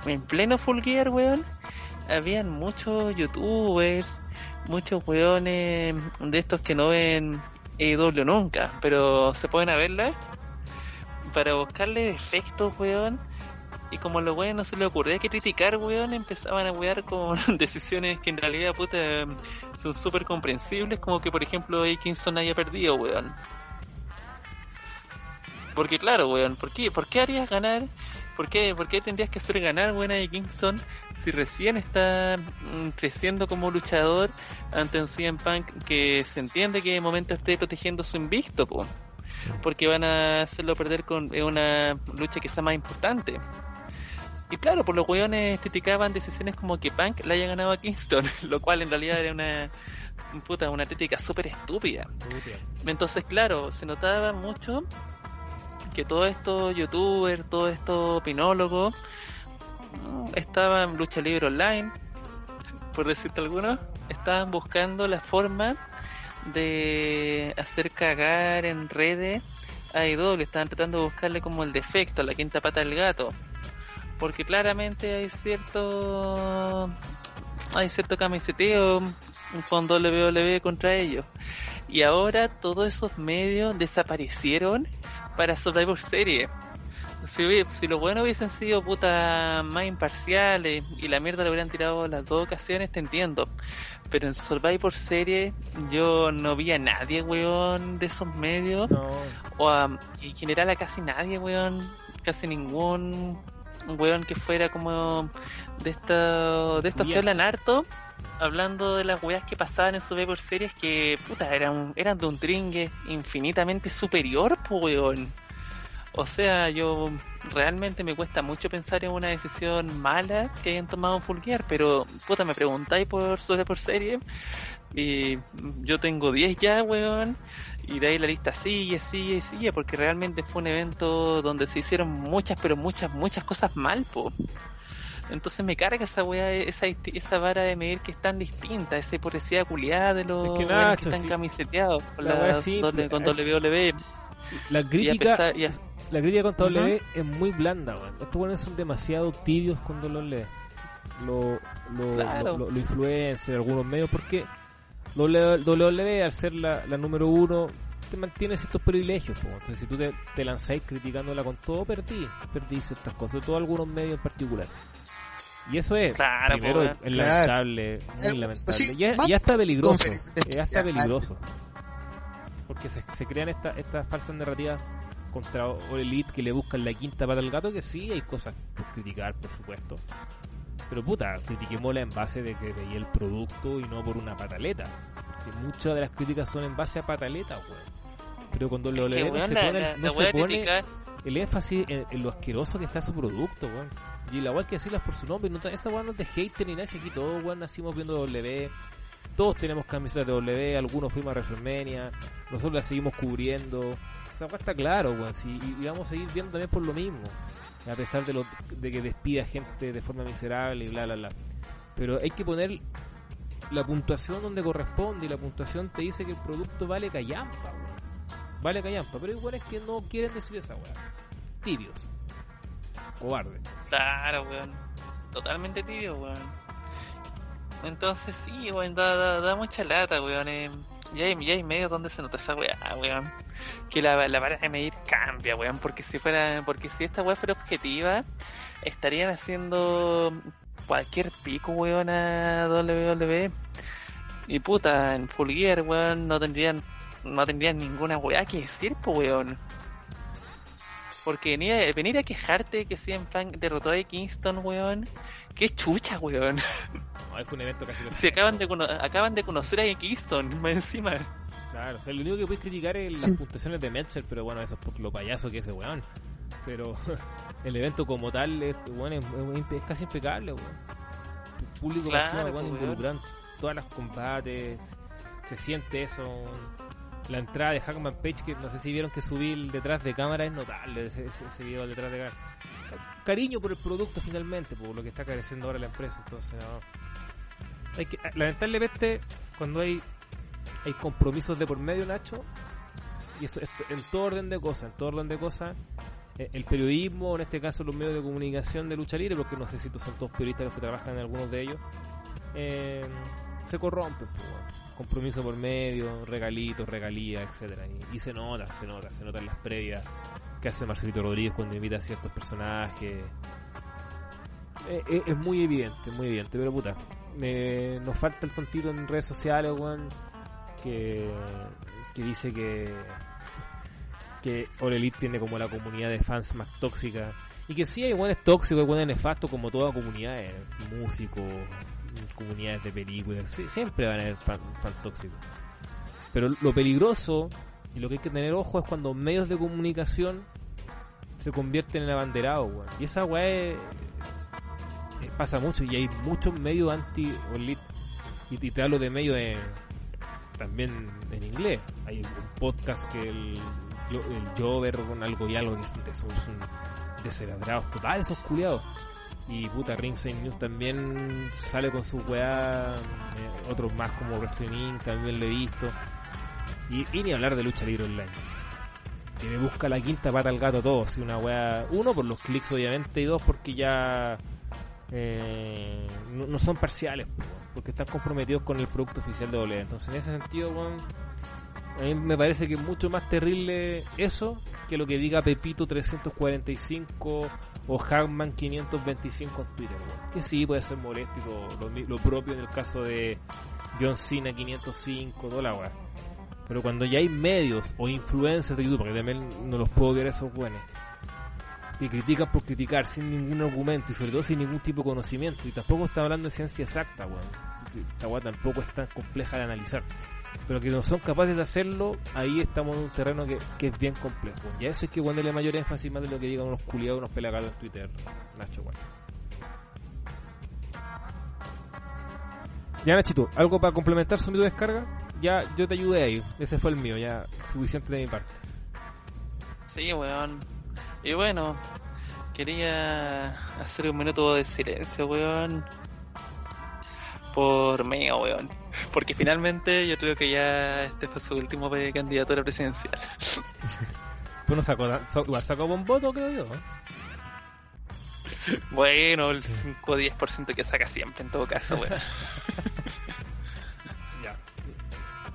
en pleno Full Gear, weón, habían muchos youtubers, muchos weones de estos que no ven AEW nunca, pero se pueden a verla para buscarle defectos, weón. Y como a los weones no se les ocurría que criticar, weón, empezaban a wear con decisiones que en realidad, puta, son súper comprensibles, como que, por ejemplo, Kingston haya perdido, weón. Porque claro, weón, ¿por qué, ¿por qué harías ganar? ¿Por qué, ¿Por qué tendrías que hacer ganar, weón, a Kingston si recién está mm, creciendo como luchador ante un CM Punk que se entiende que de momento esté protegiendo su invicto, po? Porque van a hacerlo perder con eh, una lucha que sea más importante. Y claro, por los weones criticaban decisiones como que Punk le haya ganado a Kingston, lo cual en realidad era una puta, una crítica súper estúpida. Entonces, claro, se notaba mucho que todos estos youtubers, todos estos opinólogos, estaban lucha libre online, por decirte algunos, estaban buscando la forma de hacer cagar en redes a IW, estaban tratando de buscarle como el defecto, la quinta pata del gato. Porque claramente hay cierto hay cierto camiseteo con WWE contra ellos. Y ahora todos esos medios desaparecieron para Survivor Series. Si, si los buenos hubiesen sido puta más imparciales y la mierda le hubieran tirado las dos ocasiones, te entiendo. Pero en Survivor Series yo no vi a nadie, weón, de esos medios. No. O a, en general a casi nadie, weón. Casi ningún weón que fuera como de, esta, de estos que hablan harto. Hablando de las weas que pasaban en Survivor Series que, puta, eran, eran de un tringue infinitamente superior, pues, weón. O sea, yo realmente me cuesta mucho pensar en una decisión mala que hayan tomado Full Gear, pero puta, me preguntáis por sobre por serie y yo tengo 10 ya, weón, y de ahí la lista sigue, sigue, sigue, porque realmente fue un evento donde se hicieron muchas, pero muchas, muchas cosas mal, po. Entonces me carga esa weá, esa, esa vara de medir que es tan distinta, esa hipocresía culiada de los Es que, Nacho, que están sí. camiseteados con, La la, doble- con eh. WWE. La Y a crítica, pesar- y a- la crítica contra Ujú. W es muy blanda, weón. Estos weones son demasiado tibios los lees. Lo, lo, Claro. lo, lo- lo influencers, algunos medios, porque WWE, al ser la, la número uno, te mantiene ciertos privilegios. po. Entonces, si tú te, te lanzáis criticándola con todo, perdí. Perdí ciertas cosas, sobre todo algunos medios en particular. Y eso es, Claro, primero, po, es lamentable, muy Eh, lamentable. sí, ya, está peligroso, ya está peligroso. Porque se, se crean estas estas falsas narrativas contra Elite que le buscan la quinta pata al gato, que sí, hay cosas por criticar, por supuesto. Pero puta, critiquémosla en base de que veía el producto y no por una pataleta. Porque muchas de las críticas son en base a pataletas, weón. Pero cuando lo Es que, leemos weón, se la, pone, la, no la se pone el énfasis en, en lo asqueroso que está su producto, weón. Y la weá hay que decirlas por su nombre. No, esa weá no es de hater ni nada. Si aquí todos, weón, nacimos viendo W. Todos tenemos camisetas de W. Algunos fuimos a WrestleMania. Nosotros las seguimos cubriendo. Esa weá está claro, weón. Sí, y, y vamos a seguir viendo también por lo mismo. A pesar de, lo, de que despida gente de forma miserable y bla, bla, bla. Pero hay que poner la puntuación donde corresponde. Y la puntuación te dice que el producto vale callampa, weón. Vale callampa. Pero igual es que no quieren decir esa weá. Tibios. Cobardes. Claro, weón. Totalmente tibio, weón. Entonces sí, weón, da, da, da mucha lata, weón. Ya hay, ya hay medios donde se nota esa weá, weón. Que la, la vara de medir cambia, weón. Porque si fuera, porque si esta weá fuera objetiva, estarían haciendo cualquier pico, weón, a WWE. Y puta, en Full Gear, weón, no tendrían, no tendrían ninguna weá que decir, po, weón. Porque venir a, venir a quejarte de que CM Punk derrotó a Kingston, weón. Qué chucha, weón. No, fue un evento casi Si acaban de, cono- acaban de conocer a Kingston, más encima. Claro, o sea, lo único que puedes criticar es las puntuaciones de Meltzer, pero bueno, eso es por lo payaso que es ese weón. Pero el evento como tal es, weón, es, es- es casi impecable, weón. El público Claro, pasivo, weón, pues, weón. involucrado en todas las combates, se siente eso. La entrada de Hackman Page, que no sé si vieron que subí detrás de cámara, es notable ese, ese- video detrás de cámara. Cariño por el producto finalmente, por lo que está careciendo ahora la empresa, entonces no. Hay que, lamentablemente, cuando hay hay compromisos de por medio, Nacho, y eso, esto- en todo orden de cosas, en todo orden de cosas, eh, el periodismo, en este caso los medios de comunicación de lucha libre, porque no sé si son todos periodistas los que trabajan en algunos de ellos, eh, se corrompen, pues, compromiso por medio, regalitos, regalías, etcétera. Y, se nota, se nota, se nota en las previas que hace Marcelito Rodríguez cuando invita a ciertos personajes. Eh, eh, es muy evidente, muy evidente, pero puta, nos falta el tontito en redes sociales, weón, que, que dice que que All tiene como la comunidad de fans más tóxica. Y que sí hay buenos tóxicos, hay buenos nefastos como toda comunidad, eh, músicos, comunidades de películas, sí, siempre van a haber fan, tóxicos. Pero lo peligroso y lo que hay que tener ojo es cuando medios de comunicación se convierten en abanderados, weón. Y esa weá es- pasa mucho y hay muchos medios anti. Y, y te hablo de medios en- también en inglés. Hay un podcast que el, el Jover con algo y algo que de- son, descerebrados total esos culiados. Y puta, Ringside News también sale con su weá. eh, otros más como Wrestling también lo he visto. Y, y ni hablar de lucha libre online. Que me busca la quinta pata al gato todo. Si una weá. Uno, por los clics, obviamente. Y dos, porque ya. eh, no, son parciales, porque están comprometidos con el producto oficial de WWE. Entonces, en ese sentido, weón, a mí me parece que es mucho más terrible eso que lo que diga Pepito 345 o Hackman 525 en Twitter, weón. Que sí puede ser molesto lo propio en el caso de John Cena 505, toda la weá. Pero cuando ya hay medios o influencers de YouTube, porque también no los puedo ver esos buenos, que critican por criticar sin ningún argumento y sobre todo sin ningún tipo de conocimiento, y tampoco está hablando de ciencia exacta, weón. Esta weá tampoco es tan compleja de analizar. Pero que no son capaces de hacerlo, ahí estamos en un terreno que, que es bien complejo. Y eso es que ponerle mayor énfasis más de lo que digan unos culiados, unos pelagados en Twitter, Nacho Guay. Ya Nachito, ¿algo para complementar sobre tu descarga? Ya yo te ayudé ahí, ese fue el mío, ya suficiente de mi parte. Sí, weón. Y bueno, quería hacer un minuto de silencio, weón. Por mí, weón. Porque finalmente yo creo que ya este fue su último candidatura presidencial. Pues no sacó, sa- igual sacó buen voto, creo yo. Bueno, el 5 o 10% que saca siempre en todo caso, weón. Ya.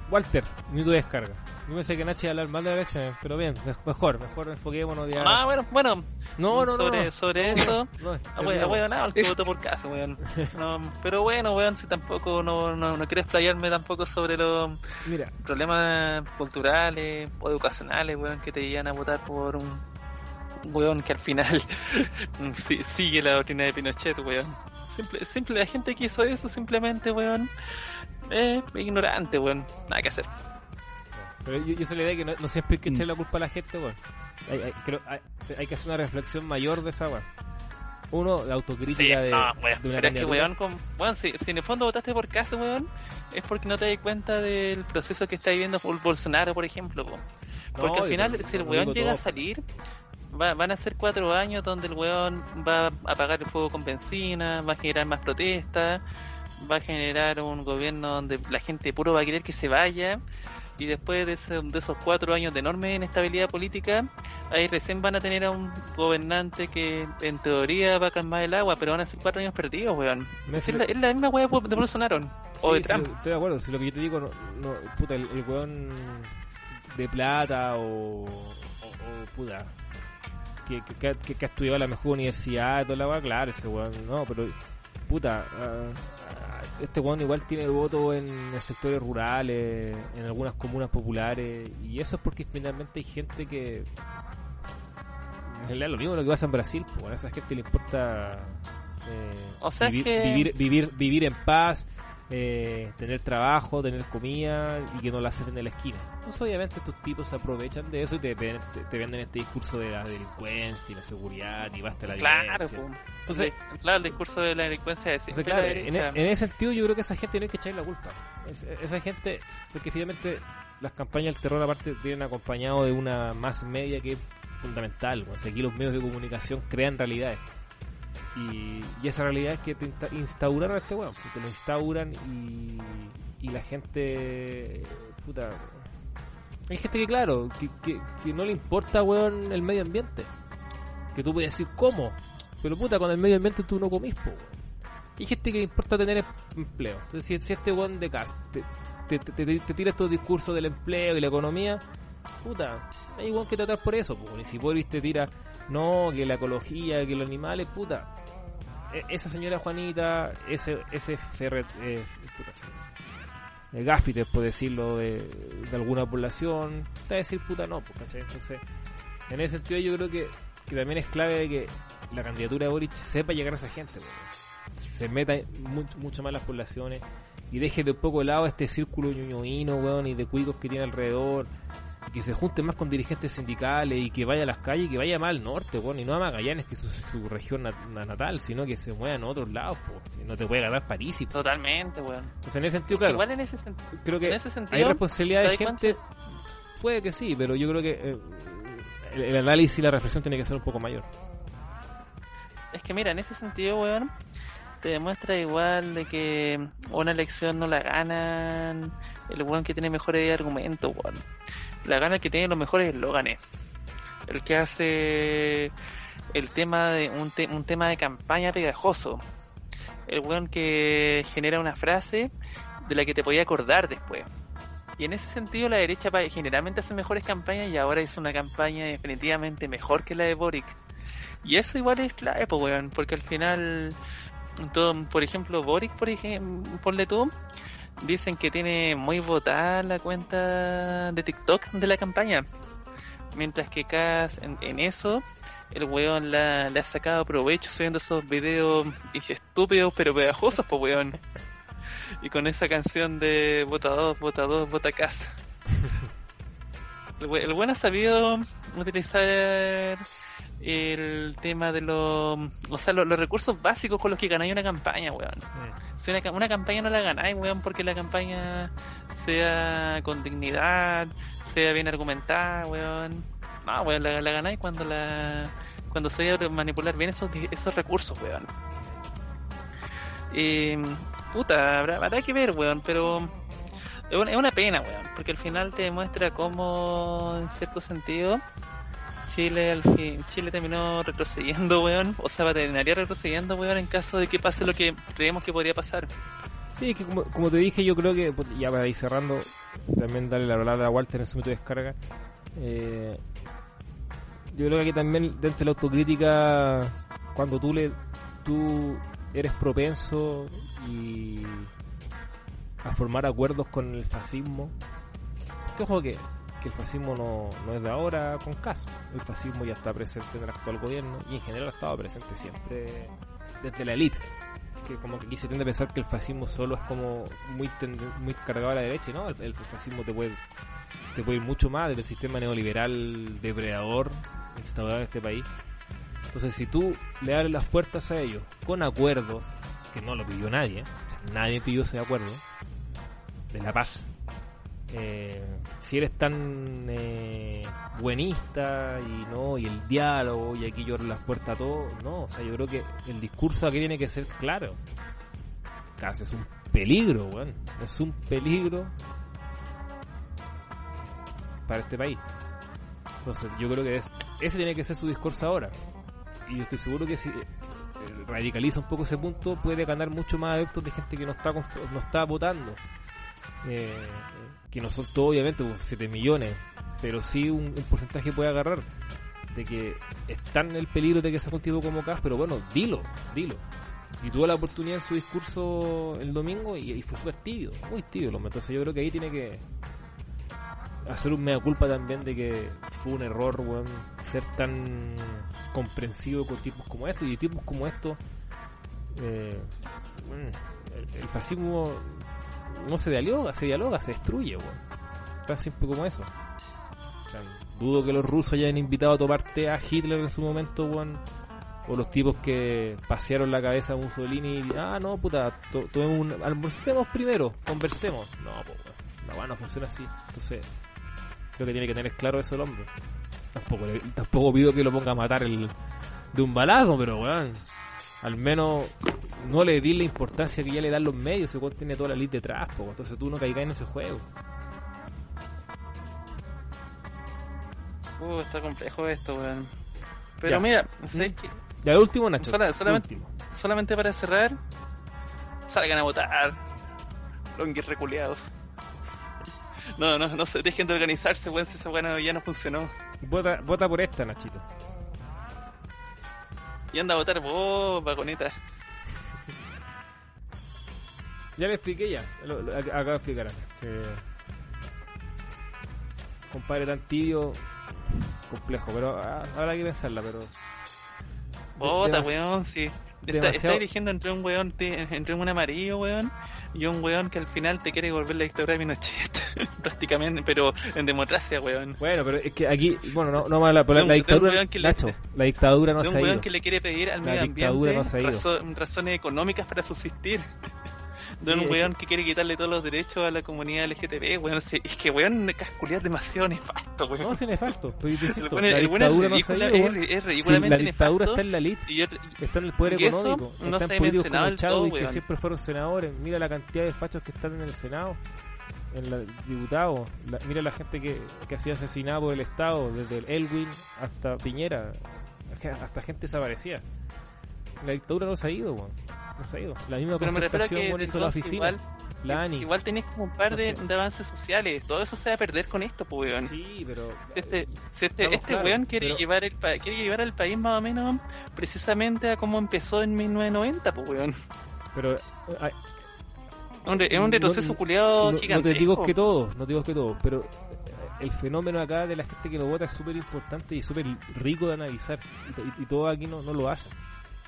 Walter, minuto de descarga. Yo pensé que Nachi iba a hablar mal de elecciones, pero bien, me- mejor, mejor enfoquémonos ya. Ah, bueno, bueno. no, no, no. sobre, no. sobre eso. No, Ah, weón, nada, el que votó por caso, weón. No, pero bueno, weón, si tampoco no, no, no quiero explayarme tampoco sobre los Mira, problemas culturales o educacionales, weón, que te llevan a votar por un weón que al final sigue la doctrina de Pinochet, weón. Simple, simple, la gente que hizo eso simplemente, weón, es ignorante, weón. Nada que hacer. Pero yo, yo soy la idea que no, no siempre hay que echarle la culpa a la gente, weón. Hay, hay, creo- hay, hay que hacer una reflexión mayor de esa, weón. Uno, la autocrítica Sí, de, no, de weón. una Pero es que, weón, con, weón si, si en el fondo votaste por caso, weón, es porque no te das cuenta del proceso que está viviendo Bol- Bolsonaro, por ejemplo, po. Porque No, al final, no- si el no weón llega a salir, va- van a ser cuatro años donde el weón va a apagar el fuego con benzina, va a generar más protestas, va a generar un gobierno donde la gente puro va a querer que se vaya. Y después de, ese- de esos cuatro años de enorme inestabilidad política, ahí recién van a tener a un gobernante que en teoría va a calmar el agua, pero van a ser cuatro años perdidos, weón. Es la, es la misma weá de Bolsonaro o de Sí, Trump. sí, estoy de acuerdo, si lo que yo te digo, no, no, puta, el, el weón de plata o, o, o, puta, que, que, que, ha estudiado la mejor universidad y toda la weá, claro, ese weón, no, pero, puta, ah, este weón igual tiene voto en, en sectores rurales, en algunas comunas populares, y eso es porque finalmente hay gente que, en realidad lo mismo lo que pasa en Brasil, pues, a esa gente le importa eh, O sea, es vivir, que- vivir, vivir, vivir en paz, eh, tener trabajo, tener comida y que no la hacen en la esquina. Entonces obviamente estos tipos se aprovechan de eso y te, ven- te, te venden este discurso de la delincuencia y la seguridad y basta la Claro, violencia. po. Entonces- claro, el discurso de la delincuencia es Entonces, claro, la en, ese sentido yo creo que esa gente hay que echarle la culpa. Es- esa gente, porque finalmente las campañas del terror aparte vienen acompañado de una más media que es fundamental. O sea, aquí los medios de comunicación crean realidades. Y, esa realidad es que te insta- instauraron a este weón. que Te lo instauran y, y la gente... Puta... Hay gente que, claro, que, que, que no le importa, weón, el medio ambiente. Que tú puedes decir, ¿cómo? Pero puta, con el medio ambiente tú no comís, po. Y hay gente que le importa tener empleo. Entonces, si, este weón de casa te, te, te, te- tira estos discursos del empleo y la economía, puta, hay weón que tratar por eso. Pues. Y si Boris te tira, no, que la ecología, que los animales, puta. E- Esa señora Juanita, ese, ese ferret, eh, puta, eh, por decirlo, de, alguna población, te va a decir puta no, pues. Entonces, en ese sentido yo creo que, que también es clave que la candidatura de Boric sepa llegar a esa gente, pues se meta mucho, mucho más las poblaciones y deje de un poco de lado este círculo ñoñoíno, weón, y de cuicos que tiene alrededor, que se junte más con dirigentes sindicales y que vaya a las calles y que vaya más al norte, weón, y no a Magallanes, que es su, su región nat- na- natal, sino que se muevan a otros lados, si no te puede ganar París y. Totalmente, weón. Entonces, en ese sentido, claro, Igual en ese, sen- creo que en ese hay sentido, responsabilidad ¿te de gente, puede que sí, pero yo creo que eh, el, el análisis y la reflexión tiene que ser un poco mayor. es que mira, en ese sentido, weón, te demuestra igual de que una elección no la ganan el weón que tiene mejores argumentos, weón. La gana que tiene los mejores eslóganes. El que hace el tema de un, te- un tema de campaña pegajoso. El weón que genera una frase de la que te podía acordar después. Y en ese sentido la derecha generalmente hace mejores campañas y ahora hizo una campaña definitivamente mejor que la de Boric. Y eso igual es clave, pues, weón, porque al final, todo, por ejemplo, Boric, por ejemplo, ponle tú, dicen que tiene muy votada la cuenta de TikTok de la campaña. Mientras que Cass, en, en eso, el weón la- le ha sacado provecho subiendo esos videos estúpidos pero pegajosos, pues, weón. y con esa canción de vota 2, vota 2, vota. El, el buen ha sabido utilizar el tema de los, o sea, los, los recursos básicos con los que ganáis una campaña, weón. Mm. Si una, una campaña no la ganáis, weón, porque la campaña sea con dignidad, sea bien argumentada, weón. No, weón, la, la ganáis cuando la cuando se manipular bien esos, esos recursos, weón. Y, puta, habrá, habrá que ver, weón, pero es una, es una pena, weón, porque al final te demuestra cómo, en cierto sentido, Chile al fin, Chile terminó retrocediendo, weón, o sea, terminaría retrocediendo, weón, en caso de que pase lo que creemos que podría pasar. Sí, que como, te dije, yo creo que, pues, ya para ir cerrando, también darle la palabra a Walter en su momento de descarga. eh, yo creo que también, dentro de la autocrítica, cuando tú le tú eres propenso y a formar acuerdos con el fascismo, que ojo que, que el fascismo no, no es de ahora con caso, el fascismo ya está presente en el actual gobierno y en general ha estado presente siempre desde la élite que como que aquí se tiende a pensar que el fascismo solo es como muy muy cargado a la derecha, ¿no? El, el fascismo te puede te puede ir mucho más del sistema neoliberal depredador instaurado en este país. Entonces, si tú le abres las puertas a ellos con acuerdos, que no lo pidió nadie, o sea, nadie pidió ese acuerdo de la paz. Eh, si eres tan eh, buenista y no y el diálogo y aquí yo las puertas todo, no, o sea, yo creo que el discurso aquí tiene que ser claro. Casi es un peligro, weón. Es un peligro para este país. Entonces, yo creo que es, ese tiene que ser su discurso ahora. Y yo estoy seguro que si eh, radicaliza un poco ese punto, puede ganar mucho más adeptos de gente que no está, no está votando. Eh, que no son todos, obviamente, 7 millones, pero sí un, porcentaje puede agarrar. De que están en el peligro de que sea un tipo como Cas, pero bueno, dilo, dilo. Y tuvo la oportunidad en su discurso el domingo y, fue súper tibio, muy tibio. Entonces yo creo que ahí tiene que hacer un mea culpa también de que fue un error, ser tan comprensivo con tipos como estos. Y tipos como estos, eh, el, el fascismo no se dialoga, se dialoga, se destruye, weón. Tan simple como eso. Dudo que los rusos hayan invitado a tomar té a Hitler en su momento, weón. O los tipos que pasearon la cabeza a Mussolini y, ah, no, puta, to- tomemos un, almorcemos primero, conversemos. No, pues, weón, weá no funciona así. Entonces, creo que tiene que tener claro eso el hombre. Tampoco, tampoco pido que lo ponga a matar el, de un balazo, pero weón, al menos no le di la importancia que ya le dan los medios, weón tiene toda la lid detrás, po, entonces tú no caigas en ese juego. Uh, está complejo esto, weón. Pero Ya. mira, ¿sabes qué? Ya el último, Nacho. Sola- el solamente- último. solamente para cerrar, salgan a votar. Longuis reculeados. No, no, no se dejen de organizarse, weón, si esa weá no- ya no funcionó. Vota, vota por esta, Nachito. Y anda a votar vos, vagoneta. Ya le expliqué ya. Lo- lo- ac- acabo de explicar. Que... Compadre tan tibio, complejo, pero ah, habrá que pensarla, pero... demas- weón, sí. Está, demasiado- está eligiendo entre un weón, entre un amarillo, weón, y un weón que al final te quiere volver la dictadura de Pinochet. Prácticamente, pero en democracia, weón. Bueno, pero es que aquí, bueno, no, no más la, la, un- la dictadura, weón le- Nacho, la dictadura no de se un ha weón ido. que le quiere pedir al La medio ambiente no razo- razones económicas para subsistir. De Sí, un weón que quiere quitarle todos los derechos a la comunidad LGTB, weón. sí, Es que weón, casculiar demasiado nefasto, weón. No, sin nefasto, El es- la el es no se ha ido. es Sí, la dictadura nefasto. está en la elite, Y yo- está en el poder económico, no está se mencionado como del todo, que siempre fueron senadores. Mira la cantidad de fachos que están en el Senado, en los diputados. La- mira la gente que, que ha sido asesinada por el Estado, desde el Elwin hasta Piñera, hasta gente desaparecida. La dictadura no se ha ido, weón. No se ha ido. La misma Pero me refiero a que hizo la oficina, igual, la ANI. igual tenéis como un par de, No avances sociales. Todo eso se va a perder con esto, pues, weón. Sí, pero... Si este, si este, este claros, weón quiere pero- llevar el pa- quiere llevar al país más o menos precisamente a como empezó en 1990, pues weón. pero Un Es un No- retroceso culiado no, no te digo que todos, no te digo que todos, pero eh, el fenómeno acá de la gente que lo vota es súper importante y súper rico de analizar. Y, y- y todos aquí no, no lo hacen.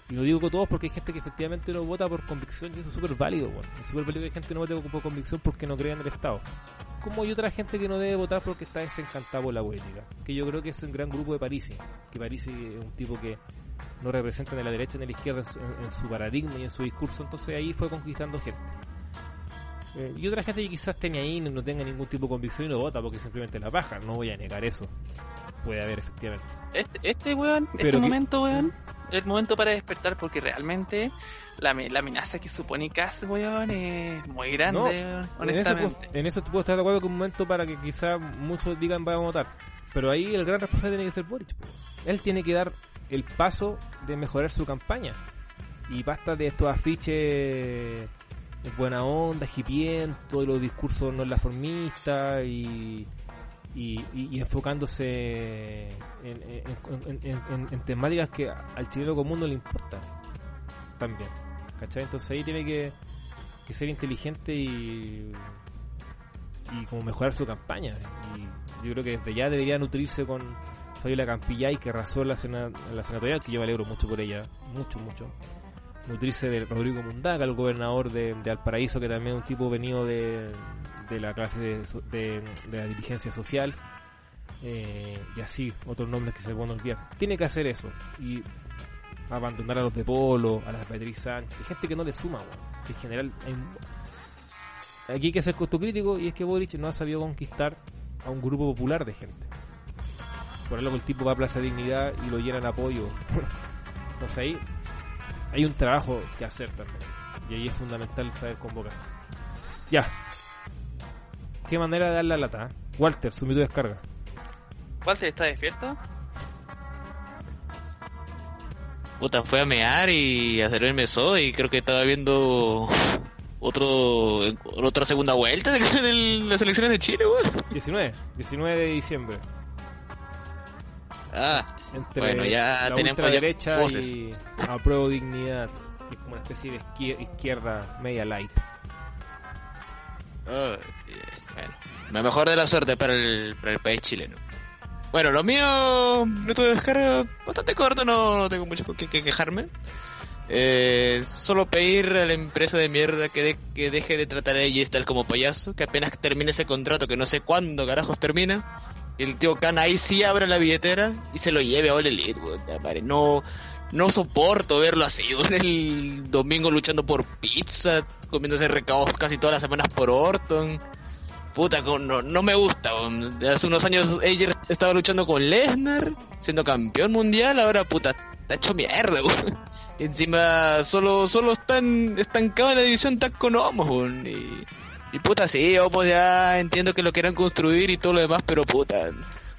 Y lo digo con todos porque hay gente que efectivamente no vota por convicción y eso es súper válido, weón. Es súper válido que hay gente no vote por convicción porque no cree en el Estado. Como hay otra gente que no debe votar porque está desencantada por la política. Que yo creo que es un gran grupo de Parisi. Que Parisi es un tipo que no representa ni la derecha ni la izquierda en en su paradigma y en su discurso. Entonces ahí fue conquistando gente. Eh, y otra gente que quizás tenga ahí no tenga ningún tipo de convicción y no vota porque simplemente la baja. No voy a negar eso. Puede haber, efectivamente. Este, este weón, Pero este que- momento, weón, el momento para despertar porque realmente la, la amenaza que supone Cass, weón, es muy grande, No, weón, honestamente. en eso te puedo estar de acuerdo que un momento para que quizás muchos digan van a votar. Pero ahí el gran responsable tiene que ser Boric. Él tiene que dar el paso de mejorar su campaña. Y basta de estos afiches de buena onda, hipientos, y los discursos no formistas y, y, y- y enfocándose en, en- en- en- temáticas que al chileno común no le importan también. ¿Cachai? Entonces ahí tiene que, que ser inteligente y, y como mejorar su campaña. Y yo creo que desde ya debería nutrirse con Fabiola Campillay, que arrasó en la, en la senatorial, que yo me alegro mucho por ella, mucho, mucho. Nutrirse de Rodrigo Mundaca, el gobernador de, de Valparaíso, que también es un tipo venido de, la clase de, de- de la dirigencia social. Eh, y así, otros nombres que se pueden olvidar. Tiene que hacer eso. Y abandonar a los de Polo, a las Beatriz Sánchez, gente que no le suma. Que en general hay aquí hay que ser crítico y es que Boric no ha sabido conquistar a un grupo popular de gente. Por algo el tipo va a Plaza Dignidad y lo llenan apoyo. Entonces ahí hay un trabajo que hacer también. Y ahí es fundamental saber convocar. Ya. Qué manera de dar la lata. eh? Walter, su minuto de descarga. Walter, ¿está despierto? Puta, fue a mear y a servirme eso y creo que estaba viendo otro otra segunda vuelta de, de las elecciones de Chile, weón. 19. 19 de diciembre. Ah, Entre Bueno, ya la tenemos ya ultraderecha voces. y apruebo dignidad. Que es como una especie de izquier- izquierda media light. bueno, la mejor de la suerte para el, para el país chileno. Bueno, lo mío, minuto de descarga bastante corto, no, tengo mucho con qué qué quejarme. Eh, solo pedir a la empresa de mierda que, de- que deje de tratar a tal como payaso, que apenas termine ese contrato que no sé cuándo carajos termina, el tío Khan ahí sí abre la billetera y se lo lleve a All Elite, weón, no, no soporto verlo así, el domingo luchando por pizza, comiéndose recados casi todas las semanas por Orton. Puta, no, no me gusta. weón. Hace unos años Ayer estaba luchando con Lesnar, siendo campeón mundial, ahora puta, está hecho mierda, weón. Encima solo solo están estancado en la división tag con Homos. Y, y puta, sí, Homos ya entiendo que lo quieran construir y todo lo demás, pero puta,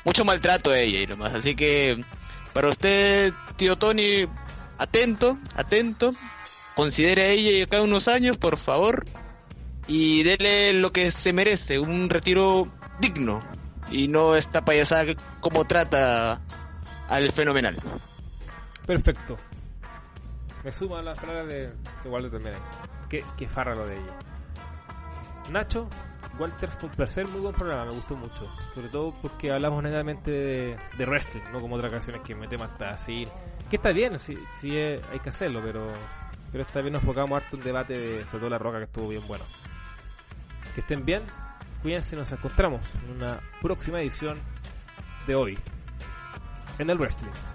mucho maltrato a ella y nomás. Así que, para usted, tío Tony, atento, atento. Considere a ella acá unos años, por favor y dele lo que se merece, un retiro digno y no esta payasada como trata al fenomenal. Perfecto. Me suma las palabras de, de Walter también. Qué, qué farra lo de ella. Nacho, Walter, fue un placer, muy buen programa, me gustó mucho. Sobre todo porque hablamos netamente de, wrestling, no como otras canciones que metemos hasta así. Que está bien, sí, sí hay que hacerlo, pero, pero esta vez nos enfocamos harto en debate de sobre todo la roca que estuvo bien bueno. Que estén bien, cuídense, nos encontramos en una próxima edición de hoy en el wrestling.